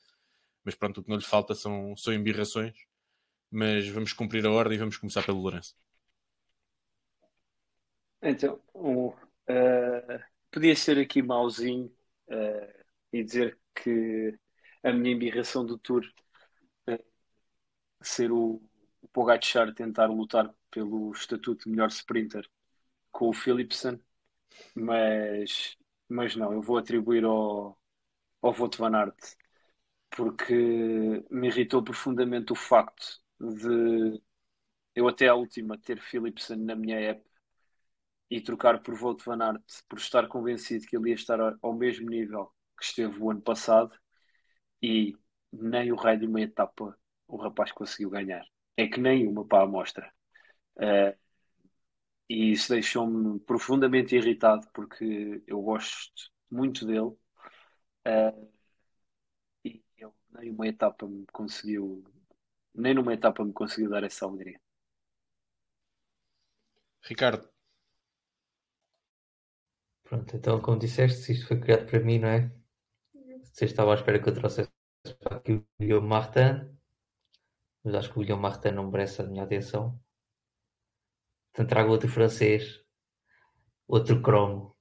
Mas pronto, o que não lhe falta são, são embirrações. Mas vamos cumprir a ordem e vamos começar pelo Lourenço. Então, eh, podia ser aqui mauzinho eh, e dizer que a minha embirração do Tour eh, ser o, o Pogacar tentar lutar pelo estatuto de melhor sprinter com o Philipsen, mas, mas não, eu vou atribuir ao, ao Wout van porque me irritou profundamente o facto de eu até à última ter Philipsen na minha app e trocar por Wout van Aert por estar convencido que ele ia estar ao- mesmo nível que esteve o ano passado e nem o raio de uma etapa o rapaz conseguiu ganhar. É que nem uma para a amostra. Eh, e isso deixou-me profundamente irritado porque eu gosto muito dele ele nem uma etapa me conseguiu nem numa etapa me conseguiu dar essa alegria. Ricardo, Pronto, então como disseste, isto foi criado para mim, não é? Você estava à espera que eu trouxesse para aqui o Guilherme Martin, mas acho que o Guilherme Martin não merece a minha atenção. Então trago outro francês, outro cromo,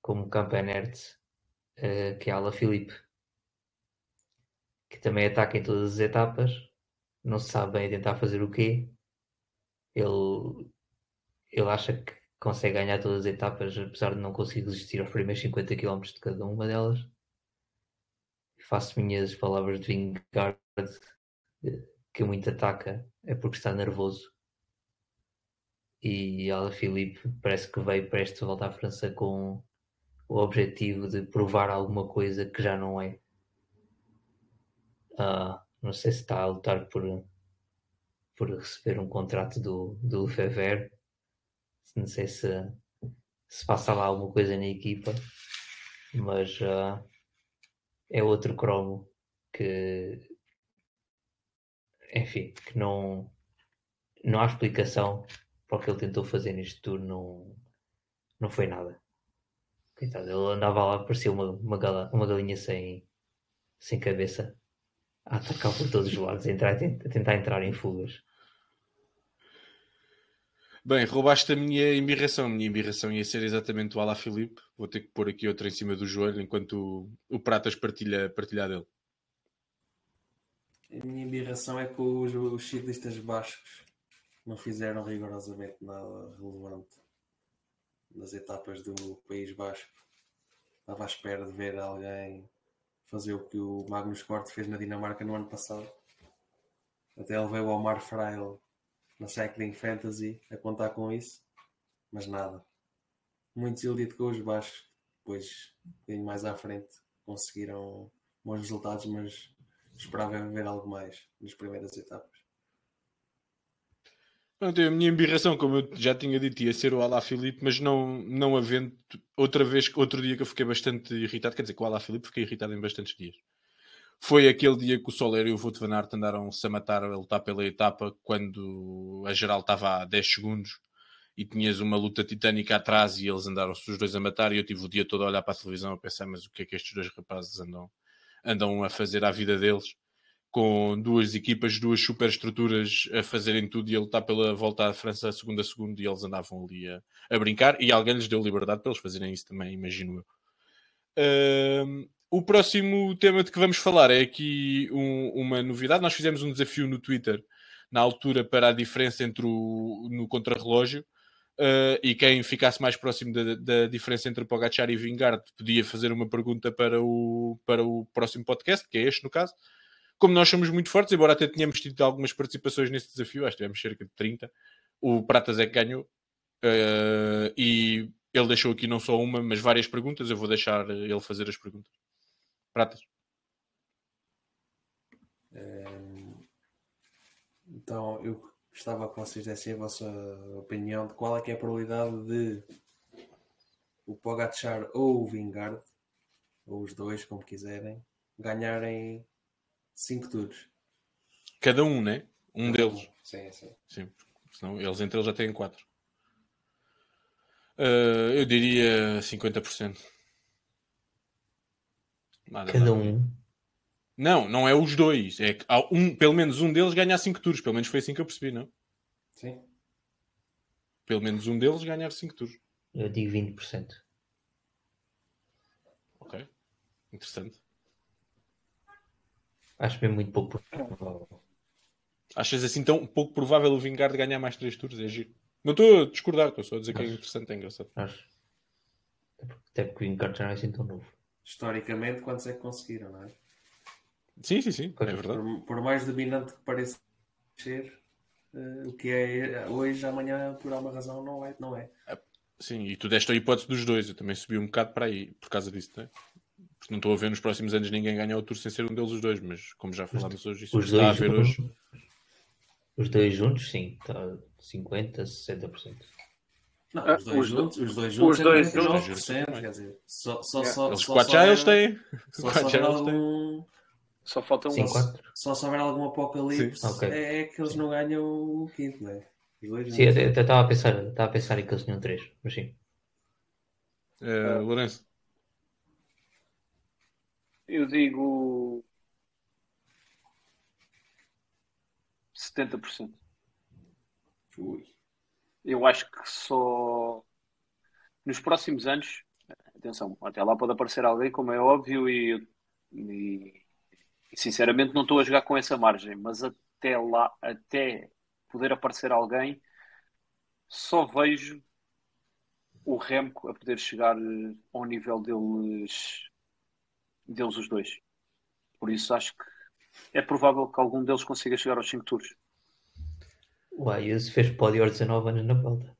como Campanert, eh, que é Ala Philippe, que também ataca em todas as etapas, não se sabe bem a tentar fazer o quê. Ele, ele acha que consegue ganhar todas as etapas, apesar de não conseguir resistir aos primeiros 50 km de cada uma delas. Faço minhas palavras de Vingard, que muito ataca, é porque está nervoso. E Ala Filipe parece que veio para esta volta à França com o objetivo de provar alguma coisa que já não é. Não sei se está a lutar por, por receber um contrato do, do Fever. Não sei se, se passa lá alguma coisa na equipa, mas uh, é outro cromo que, enfim, que não, não há explicação para o que ele tentou fazer neste turno, não, não foi nada. Coitado, ele andava lá, parecia uma, uma, gala, uma galinha sem, sem cabeça, a atacar por todos os lados, a, entrar, a tentar entrar em fugas. Bem, roubaste a minha embirração. A minha embirração ia ser exatamente o Alá Filipe. Vou ter que pôr aqui outra em cima do joelho enquanto o, o Pratas partilha, partilha dele. A minha embirração é que os, os ciclistas bascos não fizeram rigorosamente nada relevante nas etapas do País Basco. Estava à espera de ver alguém fazer o que o Magnus Kort fez na Dinamarca no ano passado. Até levei o Omar Fraile na Cycling Fantasy a contar com isso, mas nada. Muito desiludido com os baixos, depois, um mais à frente, conseguiram bons resultados, mas esperava ver algo mais nas primeiras etapas. Pronto, a minha embirração, como eu já tinha dito, ia ser o Alá Filipe, mas não, não havendo outra vez, outro dia que eu fiquei bastante irritado, quer dizer, com o Alá Filipe fiquei irritado em bastantes dias. Foi aquele dia que o Soler e o Wout van Aert andaram-se a matar a lutar pela etapa quando a geral estava a 10 segundos e tinhas uma luta titânica atrás e eles andaram-se os dois a matar e eu tive o dia todo a olhar para a televisão a pensar, mas o que é que estes dois rapazes andam, andam a fazer à vida deles? Com duas equipas, duas superestruturas a fazerem tudo e a lutar pela volta à França segunda a segundo e eles andavam ali a, a, brincar e alguém lhes deu liberdade para eles fazerem isso também, imagino eu. Uh, o próximo tema de que vamos falar é aqui um, uma novidade. Nós fizemos um desafio no Twitter na altura para a diferença entre o no contrarrelógio uh, e quem ficasse mais próximo da, da diferença entre Pogacar e Vingard podia fazer uma pergunta para o, para o próximo podcast, que é este no caso como nós somos muito fortes, embora até tenhamos tido algumas participações nesse desafio, acho que tivemos cerca de 30, o Pratas é que ganhou. Uh, e ele deixou aqui não só uma, mas várias perguntas. Eu vou deixar ele fazer as perguntas. Pratas. Então, eu gostava que vocês dessem a vossa opinião de qual é que é a probabilidade de o Pogacar ou o Vingard, ou os dois, como quiserem, ganharem 5 tours. Cada um, né? Um Cada deles. Um. Sim, sim. Sim, senão eles entre eles já têm 4. Uh, eu diria 50%. Nada, Cada nada. um. Não, não é os dois. É que um, pelo menos um deles ganhar 5 tours. Pelo menos foi assim que eu percebi, não? Sim. Pelo menos um deles ganhar 5 tours. Eu digo 20%. Ok. Interessante. Acho mesmo muito pouco provável. Achas assim tão pouco provável o Vingard ganhar mais 3 tours? É giro. Não estou a discordar, estou só a dizer que é interessante, é engraçado. Acho. Até porque o Vingard já não é assim tão novo. Historicamente, quantos é que conseguiram, não é? Sim, sim, sim. É verdade. Por, por mais dominante que pareça ser, uh, o que é hoje, amanhã, por alguma razão, não é. Não é. Ah, sim, e tu deste a hipótese dos dois. Eu também subi um bocado para aí, por causa disso, não é? Não estou a ver nos próximos anos ninguém ganhar o Tour sem ser um deles os dois, mas como já falámos hoje, isso os está dois, a ver hoje. Os dois juntos, sim, está 50, 60%. Não, ah, os dois juntos, os dois juntos, os dois é juntos, quer dizer, só, só, só, eles só, quatro já eles têm. Só, só, já algum... só falta um. Sim, só se houver algum apocalipse, okay. é que eles sim. não ganham o quinto, não é? Sim, até estava a pensar, estava a pensar em que eles tinham três, mas sim. Uh, Lourenço. Eu digo 70%. Ui. Eu acho que só nos próximos anos, atenção, até lá pode aparecer alguém, como é óbvio, e, e, e sinceramente não estou a jogar com essa margem, mas até lá, até poder aparecer alguém, só vejo o Remco a poder chegar ao nível deles deles os dois. Por isso acho que é provável que algum deles consiga chegar aos 5 tours. O Ayuso fez pódio aos 19 anos na volta.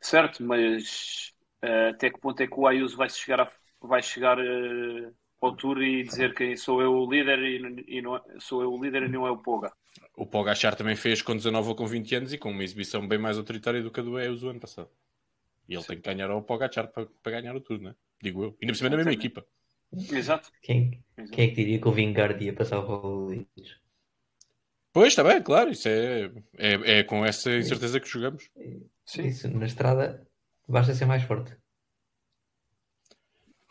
Certo, mas uh, até que ponto é que o Ayuso vai chegar, a, vai chegar uh, ao Tour e dizer que sou eu o líder e, e não, é, sou eu o líder e não é o Poga. O Pogachar também fez com 19 ou com 20 anos e com uma exibição bem mais autoritária do que a do do ano passado. E ele tem que ganhar ao Pogachar para, para ganhar o Tour, não é? Digo eu. E ainda por cima na mesma equipa. Exato. Quem, Exato. quem é que diria que o Vingard ia passar o Roglic? Pois, está bem, claro. Isso é, é, é com essa incerteza que jogamos. Sim. Isso, na estrada, basta ser mais forte.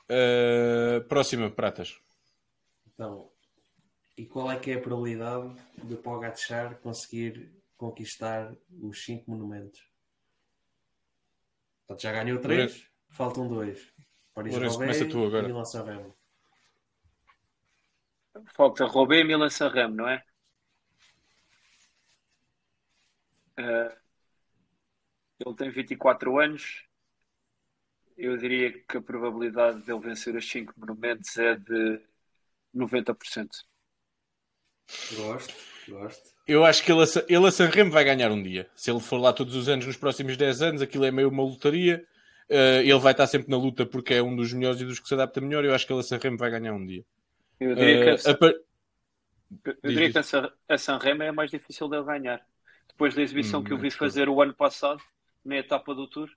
Uh, próxima, Pratas. Então, e qual é que é a probabilidade de Pogacar conseguir conquistar os 5 monumentos? Portanto, já ganhou 3, faltam 2. Lourenço, começa tu agora. Falta Robé e Milan Sanremo, não é? Eh, ele tem 24 anos. Eu diria que a probabilidade de ele vencer os 5 monumentos é de 90%. Gosto, gosto. Eu acho que ele, a ele a Sanremo vai ganhar um dia. Se ele for lá todos os anos nos próximos 10 anos, aquilo é meio uma lotaria. Uh, ele vai estar sempre na luta porque é um dos melhores e dos que se adapta melhor. Eu acho que ele a Sanremo vai ganhar um dia. Eu diria que, Uh, a, par- eu diria que a, San- a Sanremo é a mais difícil dele ganhar. Depois da exibição Hum, que eu vi que- fazer o ano passado, na etapa do Tour,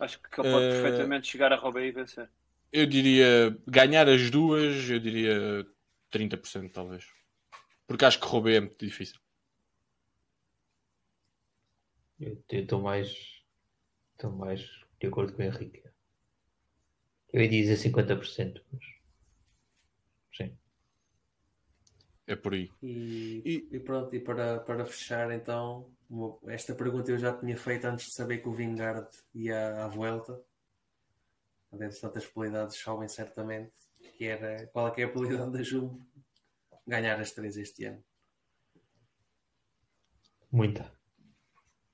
acho que ele pode Eh, perfeitamente chegar a Robé e vencer. Eu diria ganhar as duas, eu diria 30% talvez. Porque acho que roubei é muito difícil. Eu estou mais, estou mais de acordo com o Henrique. Eu ia dizer 50%, mas sim. É por aí. E, e pronto, e para, para fechar então, uma- esta pergunta eu já tinha feito antes de saber que o Vingard ia à Vuelta. Dentro de tantas probabilidades sobem certamente, que era qual é que é a probabilidade da Jumbo ganhar as três este ano. Muita.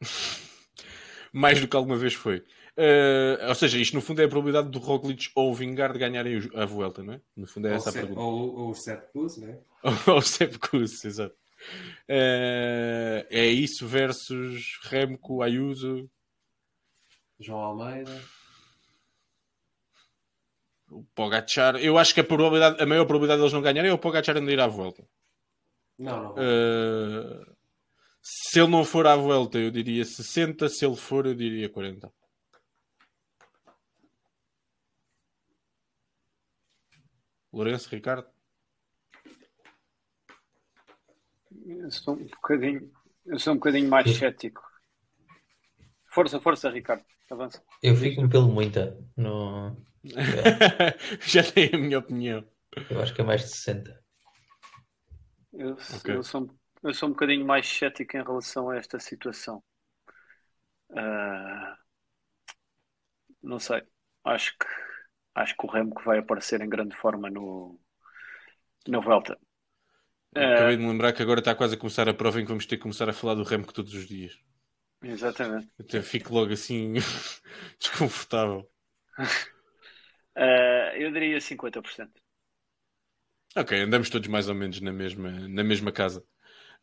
*laughs* Mais do que alguma vez foi. Uh, ou seja, isto no fundo é a probabilidade do Roglic ou o Vingard ganharem a Vuelta, não é? No fundo é ou, essa a se- pergunta. ou, ou o Seth Cruz, né? Ou o Sepp Kuss, exato. Uh, é isso versus Remco, Ayuso, João Almeida. o Pogacar. Eu acho que a, probabilidade, a maior probabilidade deles não ganharem é o Pogacar ainda ir à Vuelta. Não, não. Uh, se ele não for à Vuelta, eu diria 60. Se ele for, eu diria 40. Lourenço, Ricardo. Eu sou um bocadinho, eu sou um bocadinho mais cético. Força, força, Ricardo. Avança. Eu fico-me pelo muita. No, *laughs* Já dei a minha opinião. eu acho que é mais de 60. Eu, Ok. eu, sou, eu sou um bocadinho mais cético em relação a esta situação. Ah, não sei. Acho que, acho que o Remo que vai aparecer em grande forma no, Vuelta. É. Acabei de me lembrar que agora está quase a começar a prova em que vamos ter que começar a falar do Remco todos os dias. Exatamente. Até fico logo assim *laughs* desconfortável. Ah, eu diria 50%. Ok, andamos todos mais ou menos na mesma, na mesma casa.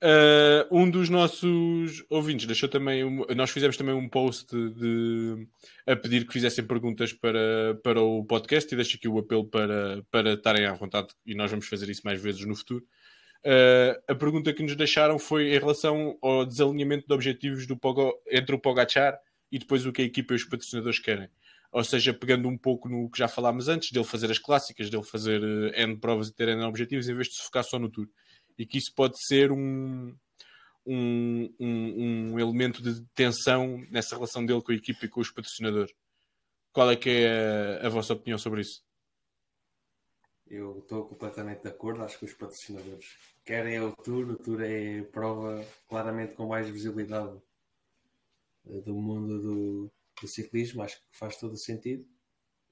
Uh, um dos nossos ouvintes deixou também. um- nós fizemos também um post de, a pedir que fizessem perguntas para, para o podcast e deixo aqui o apelo para, para estarem à vontade e nós vamos fazer isso mais vezes no futuro. Uh, a pergunta que nos deixaram foi em relação ao desalinhamento de objetivos do Pogo- entre o Pogachar e depois o que a equipa e os patrocinadores querem. Ou seja, pegando um pouco no que já falámos antes, dele fazer as clássicas, dele fazer uh, N provas e ter N objetivos, em vez de se focar só no Tour. E que isso pode ser um, um, um, um elemento de tensão nessa relação dele com a equipa e com os patrocinadores. Qual é que é a, a vossa opinião sobre isso? Eu estou completamente de acordo. Acho que os patrocinadores querem o Tour. O Tour é prova claramente com mais visibilidade eh, do mundo do, do ciclismo. Acho que faz todo o sentido.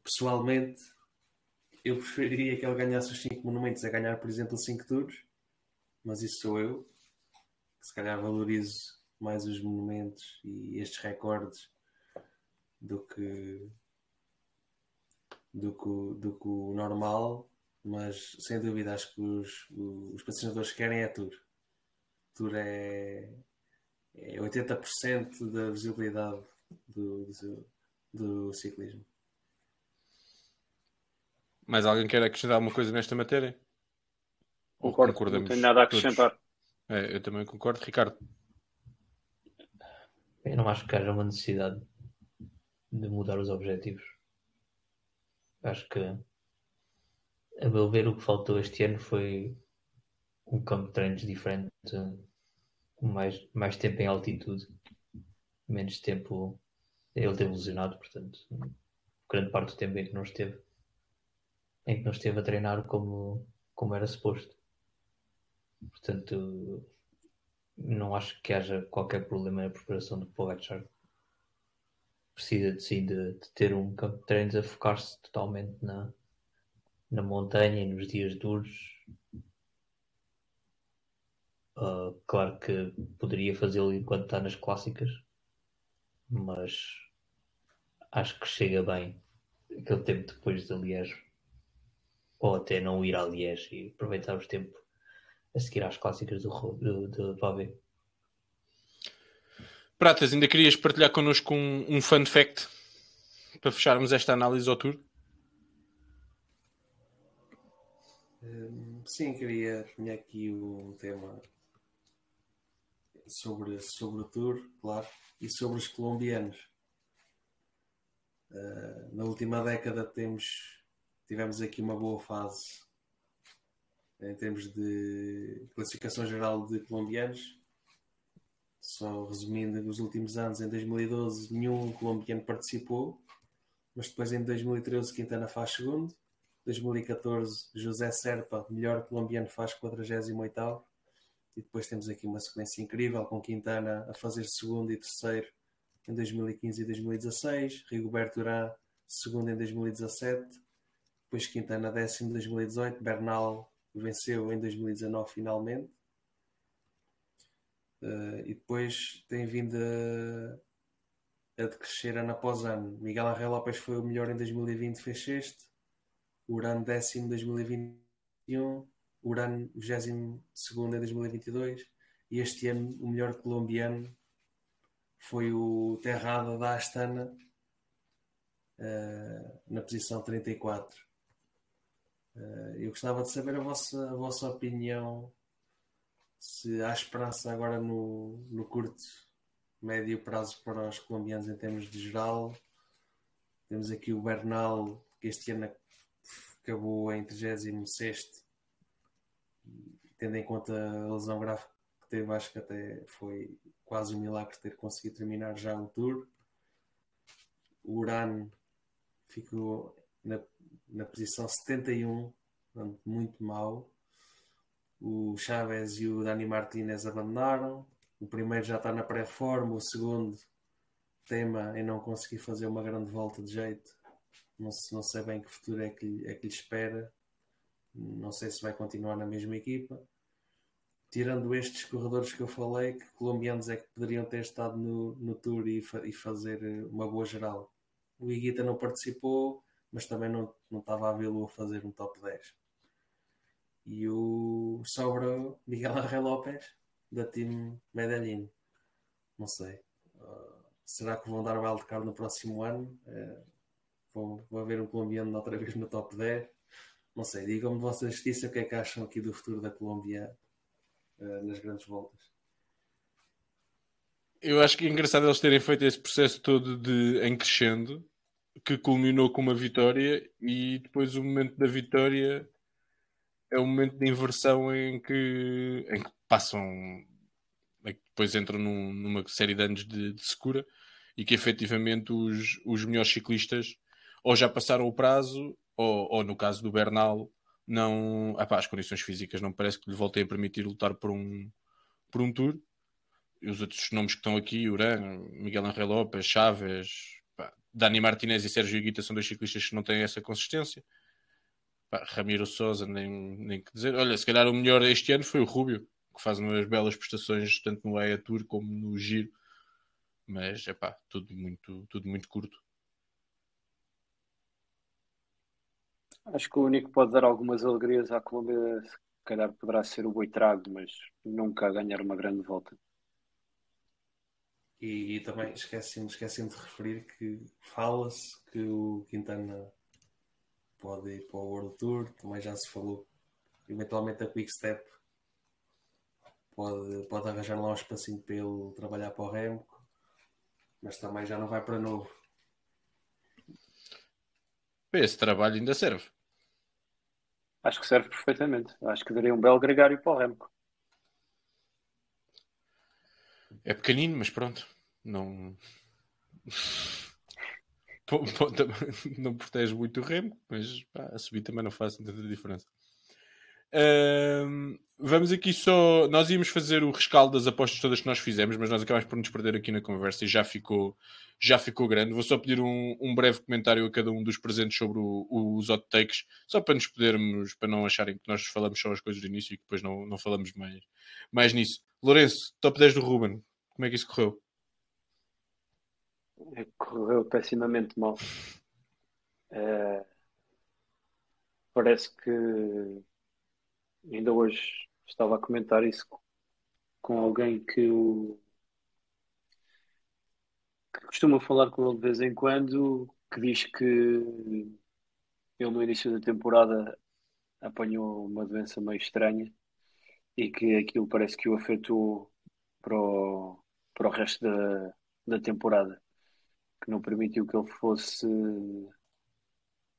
Pessoalmente, eu *laughs* preferiria que ele ganhasse os 5 monumentos a ganhar, por exemplo, 5 Tours. Mas isso sou eu. Que se calhar valorizo mais os monumentos e estes recordes do que do que, do que o normal, mas sem dúvida acho que os, os patrocinadores querem é Tour. Tour é, é 80% da visibilidade do, do, do ciclismo. Mais alguém quer acrescentar alguma coisa nesta matéria? Concordo, não concordamos tenho nada a acrescentar. É, eu também concordo. Ricardo, Eu não acho que haja uma necessidade de mudar os objetivos. Acho que, a meu ver, o que faltou este ano foi um campo de treinos diferente, com mais, mais tempo em altitude, menos tempo. Ele teve lesionado, portanto, grande parte do tempo em que não esteve, em que não esteve a treinar como, como era suposto. Portanto, não acho que haja qualquer problema na preparação do Pogacar. Precisa de sim de, de ter um campo de treinos a focar-se totalmente na, na montanha e nos dias duros. Ah, claro que poderia fazê-lo enquanto está nas clássicas, mas acho que chega bem aquele tempo depois de Liège. Ou até não ir a Liège e aproveitar o tempo a seguir às clássicas do, do, do Pavê. Pratas, ainda querias partilhar connosco um, um fun fact para fecharmos esta análise ao tour? Hum, Sim, queria. Tinha aqui um tema sobre, sobre o Tour, claro, e sobre os colombianos. Uh, na última década temos, tivemos aqui uma boa fase em termos de classificação geral de colombianos. Só resumindo, nos últimos anos, em 2012, nenhum colombiano participou, mas depois em 2013, Quintana faz segundo. 2014, José Serpa, melhor colombiano, faz 48 e depois temos aqui uma sequência incrível com Quintana a fazer segundo e terceiro em 2015 e 2016, Rigoberto Urán segundo em 2017, depois Quintana décimo em 2018, Bernal venceu em 2019 finalmente. Uh, e depois tem vindo a, a decrescer ano após ano. Miguel Angel Lopes foi o melhor em 2020, fez sexto. Urano décimo em 2021, Urano 22 em 2022 e este ano o melhor colombiano foi o Terrada da Astana uh, na posição 34. Uh, eu gostava de saber a vossa, a vossa opinião se há esperança agora no, no curto, médio prazo para os colombianos em termos de geral. Temos aqui o Bernal, que este ano acabou em 36 tendo em conta a lesão grave que teve, acho que até foi quase um milagre ter conseguido terminar já o Tour. O Urano ficou na, na posição 71, muito mal. O Chaves e o Dani Martinez abandonaram. O primeiro já está na pré-forma, o segundo tema em não conseguir fazer uma grande volta de jeito não, não sei bem que futuro é que, é que lhe espera. Não sei se vai continuar na mesma equipa. Tirando estes corredores que eu falei, que colombianos é que poderiam ter estado no, no Tour e, fa e fazer uma boa geral. O Iguita não participou, mas também não, não estava a vê-lo a fazer um top 10. E o sobra Miguel Angel Lopes, da Team Medellín. Não sei. Uh, será que vão dar wildcard no próximo ano? Uh, vão, vão haver um colombiano outra vez no top 10. Não sei, digam-me vossa justiça o que é que acham aqui do futuro da Colômbia uh, nas grandes voltas. Eu acho que é engraçado eles terem feito esse processo todo de em crescendo, que culminou com uma vitória e depois o momento da vitória é o momento de inversão em que, em que passam, em que depois entram num, numa série de anos de, de secura e que efetivamente os, os melhores ciclistas ou já passaram o prazo, ou, ou no caso do Bernal, não, epá, as condições físicas não parece que lhe voltem a permitir lutar por um, por um tour. E os outros nomes que estão aqui, Uran, Miguel Angel Lopes, Chaves, Dani Martinez e Sérgio Guita são dois ciclistas que não têm essa consistência. Pá, Ramiro Souza, nem, nem que dizer. Olha, se calhar o melhor este ano foi o Rubio, que faz umas belas prestações tanto no EA Tour como no Giro. Mas, é pá, tudo muito, tudo muito curto. Acho que o único que pode dar algumas alegrias à Colômbia, se calhar poderá ser o Boitrago, mas nunca a ganhar uma grande volta. E, e também esqueci-me esqueci de referir que fala-se que o Quintana pode ir para o World Tour, também já se falou. Eventualmente a Quick Step pode, pode arranjar lá um espacinho para ele trabalhar para o Remco, mas também já não vai para novo. Esse trabalho ainda serve. Acho que serve perfeitamente. Acho que daria um belo gregário para o Remco. É pequenino, mas pronto. Não. não protege muito o remo, mas pá, a subir também não faz tanta diferença. Vamos aqui só. Nós íamos fazer o rescaldo das apostas todas que nós fizemos, mas nós acabamos por nos perder aqui na conversa e já ficou, já ficou grande. Vou só pedir um, um breve comentário a cada um dos presentes sobre o, os hot takes, só para nos podermos, para não acharem que nós falamos só as coisas do início e que depois não, não falamos mais, mais nisso. Lourenço, top 10 do Ruben, como é que isso correu? Correu pessimamente mal. Uh, parece que ainda hoje estava a comentar isso com alguém que, o, que costuma falar com ele de vez em quando, que diz que ele no início da temporada apanhou uma doença meio estranha e que aquilo parece que o afetou para o, para o resto da, da temporada, que não permitiu que ele fosse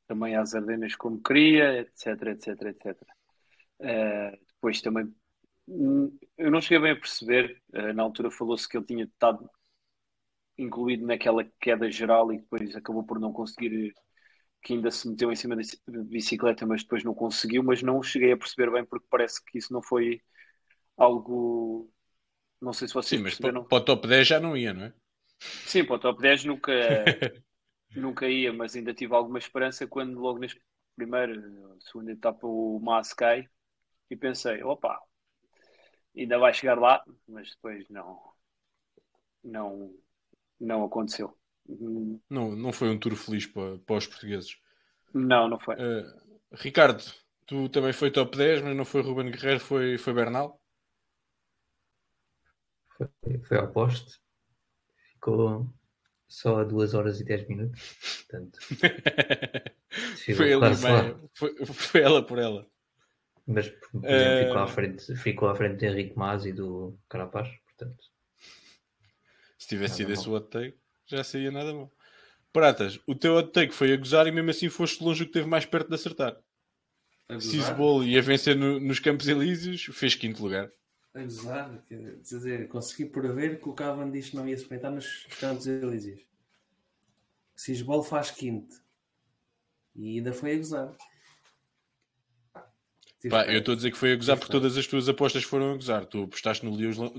também às Ardenas como queria, etc, etc, etc. Uh, depois também hum, eu não cheguei bem a perceber, uh, na altura falou-se que ele tinha estado incluído naquela queda geral e depois acabou por não conseguir que ainda se meteu em cima da bicicleta, mas depois não conseguiu, mas não cheguei a perceber bem porque parece que isso não foi algo não sei se vocês Sim, mas perceberam. para o top 10 já não ia, não é? Sim, para o top 10 nunca, *laughs* nunca ia, mas ainda tive alguma esperança quando logo neste primeiro, segunda etapa o Mas cai e pensei, opa, ainda vai chegar lá, mas depois não, não, não aconteceu. Não, não foi um tour feliz para, para os portugueses. Não, não foi. Uh, Ricardo, tu também foi top 10, mas não foi Ruben Guerreiro, foi, foi Bernal? Foi, foi ao poste. Ficou só a 2 horas e 10 minutos. Portanto, *laughs* foi, ela, foi, foi, ela por ela. Mas por exemplo, ficou, à frente, ficou à frente de Henrique Mas e do Carapaz, portanto. Se tivesse sido esse o hot take, já seria nada mal. Pratas, o teu hot take foi a gozar e mesmo assim foste longe o que teve mais perto de acertar. Cisbol ia vencer no, nos Campos Elíseos, fez quinto lugar. A gozar, quer dizer, consegui prever que o Cavan disse que não ia se experimentar nos Campos Elíseos. Cisbol faz quinto. E ainda foi a gozar. Pá, eu estou a dizer que foi a gozar porque todas as tuas apostas foram a gozar. Tu apostaste no, Luís, no,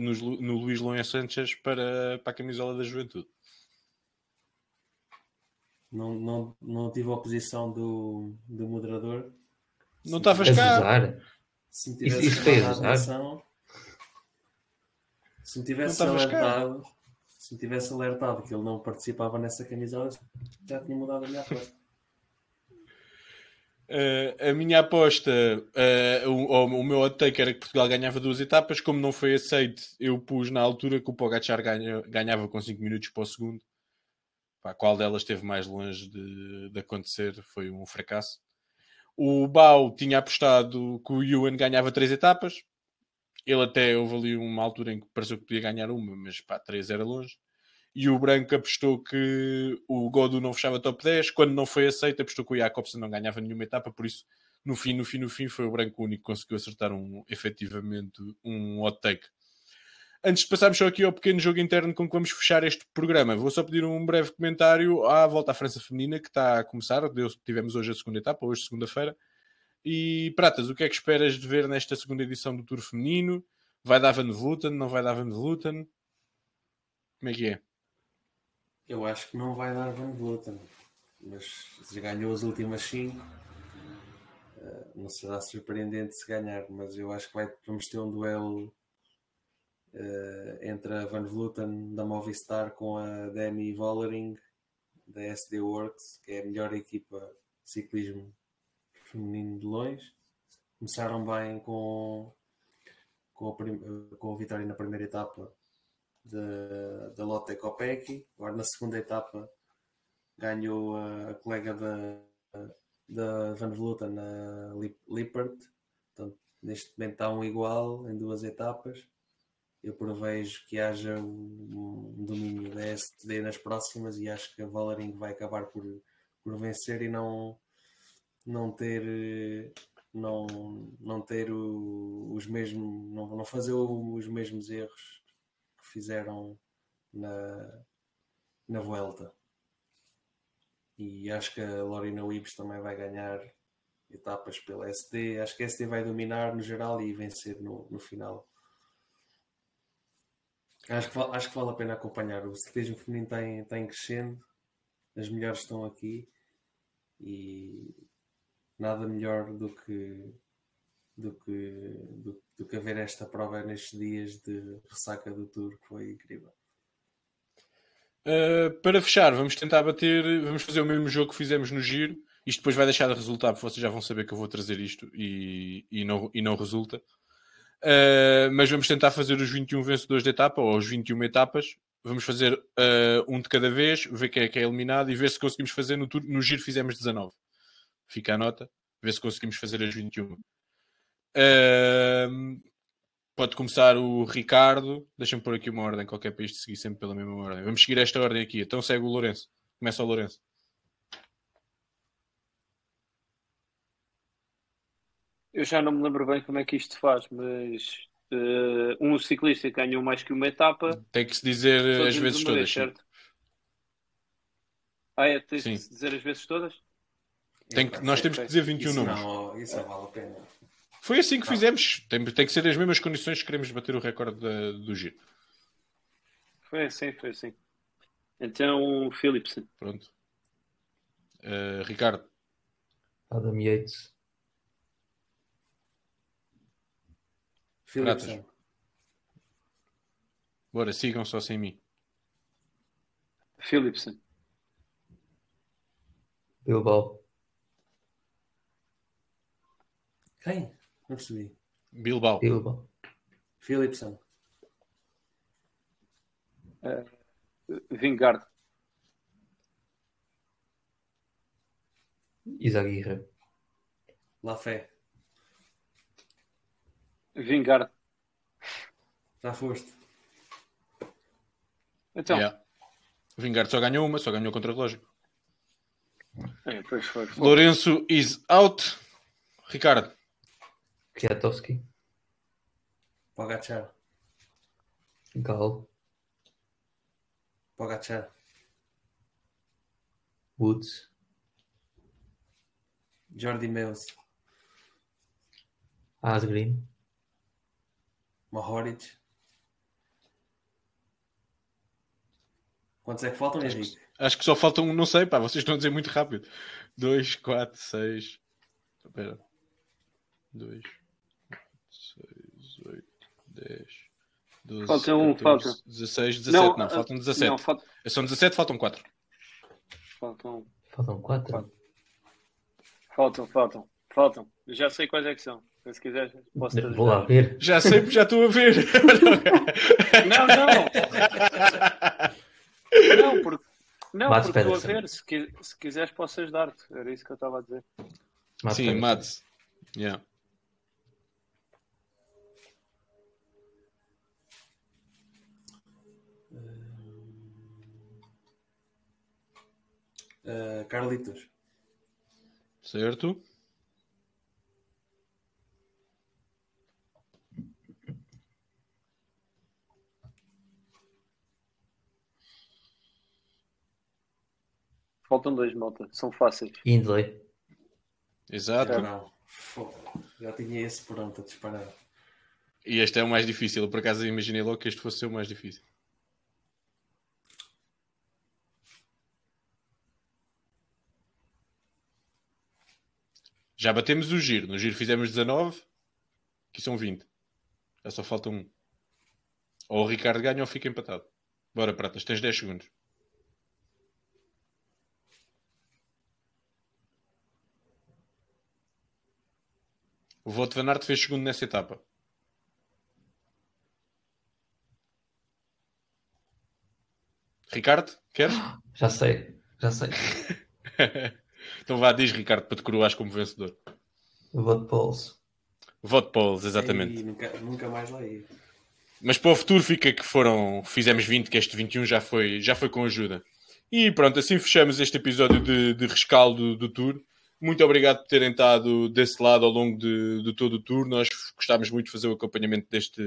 no Luís Lonha Sanchez para, para a camisola da juventude. Não, não, não tive a oposição do, do moderador. Não estavas cá. Se me tivesse isso, isso atenção, se me tivesse alertado, cá. se me tivesse alertado que ele não participava nessa camisola, já tinha mudado a minha aposta. Uh, a minha aposta, uh, o, o, meu hot take era que Portugal ganhava duas etapas. Como não foi aceito, eu pus na altura que o Pogacar ganha, ganhava com 5 minutos para o segundo. Pá, qual delas esteve mais longe de, de, acontecer foi um fracasso. O Bau tinha apostado que o Ewan ganhava três etapas. Ele até houve ali uma altura em que pareceu que podia ganhar uma, mas pá, três era longe e o Branco apostou que o Godu não fechava top 10. Quando não foi aceito, apostou que o Jacobsen não ganhava nenhuma etapa, por isso, no fim, no fim, no fim, foi o Branco único que conseguiu acertar um, efetivamente um hot take. Antes de passarmos só aqui ao pequeno jogo interno com que vamos fechar este programa, vou só pedir um breve comentário à volta à França Feminina que está a começar. Tivemos hoje a segunda etapa, hoje segunda-feira. E Pratas, o que é que esperas de ver nesta segunda edição do Tour Feminino? Vai dar Van Vleuten? Não vai dar Van Vleuten? Como é que é? Eu acho que não vai dar Van Vleuten, mas se ganhou as últimas 5, eh, não será surpreendente se ganhar, mas eu acho que vai, vamos ter um duelo uh, entre a Van Vleuten da Movistar com a Demi Vollering da SD Works, que é a melhor equipa de ciclismo feminino de longe. Começaram bem com, com, a, com a vitória na primeira etapa da Lotte Kopecky. Agora na segunda etapa ganhou a, a colega da, da Van Vleuten na Lippert. Portanto, neste momento está um igual em duas etapas. Eu prevejo que haja um, domínio da SD nas próximas e acho que a Valering vai acabar por, por vencer e não, não ter não, não ter o, os mesmos não, não fazer os mesmos erros que fizeram na, na Vuelta e acho que a Lorena Wibbs também vai ganhar etapas pela SD. Acho que a SD vai dominar no geral e vencer no, no final. Acho que, acho que vale a pena acompanhar. O ciclismo feminino está está em crescendo, as melhores estão aqui e nada melhor do que do que, do, do que haver esta prova nestes dias de ressaca do Tour, que foi incrível. Uh, para fechar, vamos tentar bater, vamos fazer o mesmo jogo que fizemos no giro. Isto depois vai deixar de resultar, porque vocês já vão saber que eu vou trazer isto e, e, não, e não resulta. Uh, mas vamos tentar fazer os 21 vencedores de etapa, ou as 21 etapas. Vamos fazer uh, um de cada vez, ver quem é que é eliminado e ver se conseguimos fazer no, no giro fizemos 19. Fica a nota, ver se conseguimos fazer as 21. Uh, Pode começar o Ricardo. Deixa-me pôr aqui uma ordem qualquer para isto seguir sempre pela mesma ordem. Vamos seguir esta ordem aqui. Então segue o Lourenço. Começa o Lourenço. Eu já não me lembro bem como é que isto faz, mas uh, um ciclista ganhou mais que uma etapa. Tem que se dizer as vezes todas. Vez, certo? Ah, é? Tem que se dizer as vezes todas? Tem que, nós temos que dizer 21 isso números. Não, isso não vale a pena. Foi assim que fizemos. Tem, tem que ser as mesmas condições que queremos bater o recorde da, do giro. Foi assim, foi assim. Então, Philipson. Pronto. Uh, Ricardo. Adam Yates. Philipson. Bora, sigam só sem mim. Philipson. Bilbao. Quem? Não percebi. Bilbao. Bilbao. Philipson. Uh, Vingard. Isaguirre. La Fé. Vingard. Já foste. Então. Yeah. Vingard só ganhou uma, só ganhou contra o relógio. É, pois foi. Lourenço is out. Ricardo. Kwiatowski. Pogacar. Gal. Pogacar. Woods. Jordi Meus. Asgreen. Mohoric. Quantos é que faltam, acho Henrique? Que, acho que só faltam, não sei, pá, vocês estão a dizer muito rápido. 2, 4, 6. Espera. 2, 6, 8, 10, 12, falta um, 14, falta. 16, 17, não, não faltam 17. Não, falta... São 17, faltam 4. Faltam. Faltam 4? Faltam, faltam, faltam. Já sei quais é que são. Se quiser, posso te Vou lá ver. Já sei, já estou a ver. *laughs* não, não. Não, porque. Não, porque estou a ver. Se, se quiseres, posso ajudar-te. Era isso que eu estava a dizer. Mats Sim, Mats. Yeah. Uh, Carlitos. Certo. Faltam dois, malta. São fáceis. Hindley. Exato. Não. Já tinha esse pronto a disparar. E este é o mais difícil. por acaso imaginei logo que este fosse o mais difícil. Já batemos o giro. No giro fizemos 19, aqui são 20. Já só falta um. Ou o Ricardo ganha ou fica empatado. Bora, Pratas, tens 10 segundos. O Voto Van Aert fez segundo nessa etapa. Ricardo, queres? *gasps* Já sei, já sei. *laughs* Então vá, diz Ricardo, para te coroares como vencedor. Voto Pauls. Voto Pauls, exatamente. Ei, nunca, nunca mais lá ia. Mas para o futuro fica que foram, fizemos 20, que este 21 já foi, já foi com ajuda. E pronto, assim fechamos este episódio de, de rescaldo do tour. Muito obrigado por terem estado desse lado ao longo de, de todo o tour. Nós gostámos muito de fazer o acompanhamento deste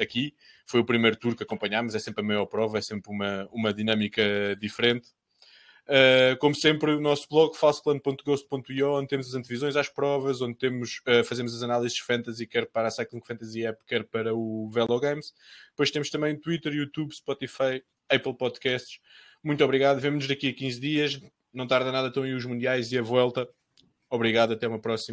aqui. Foi o primeiro tour que acompanhámos, é sempre a maior prova, é sempre uma, uma dinâmica diferente. Uh, como sempre, o nosso blog falsoplano.ghost.io, onde temos as antevisões às provas, onde temos, uh, fazemos as análises fantasy, quer para a Cycling Fantasy App, quer para o Velo Games. Depois temos também Twitter, YouTube, Spotify, Apple Podcasts. Muito obrigado. Vemo-nos daqui a 15 dias. Não tarda nada, estão aí os Mundiais e a volta. Obrigado, até uma próxima.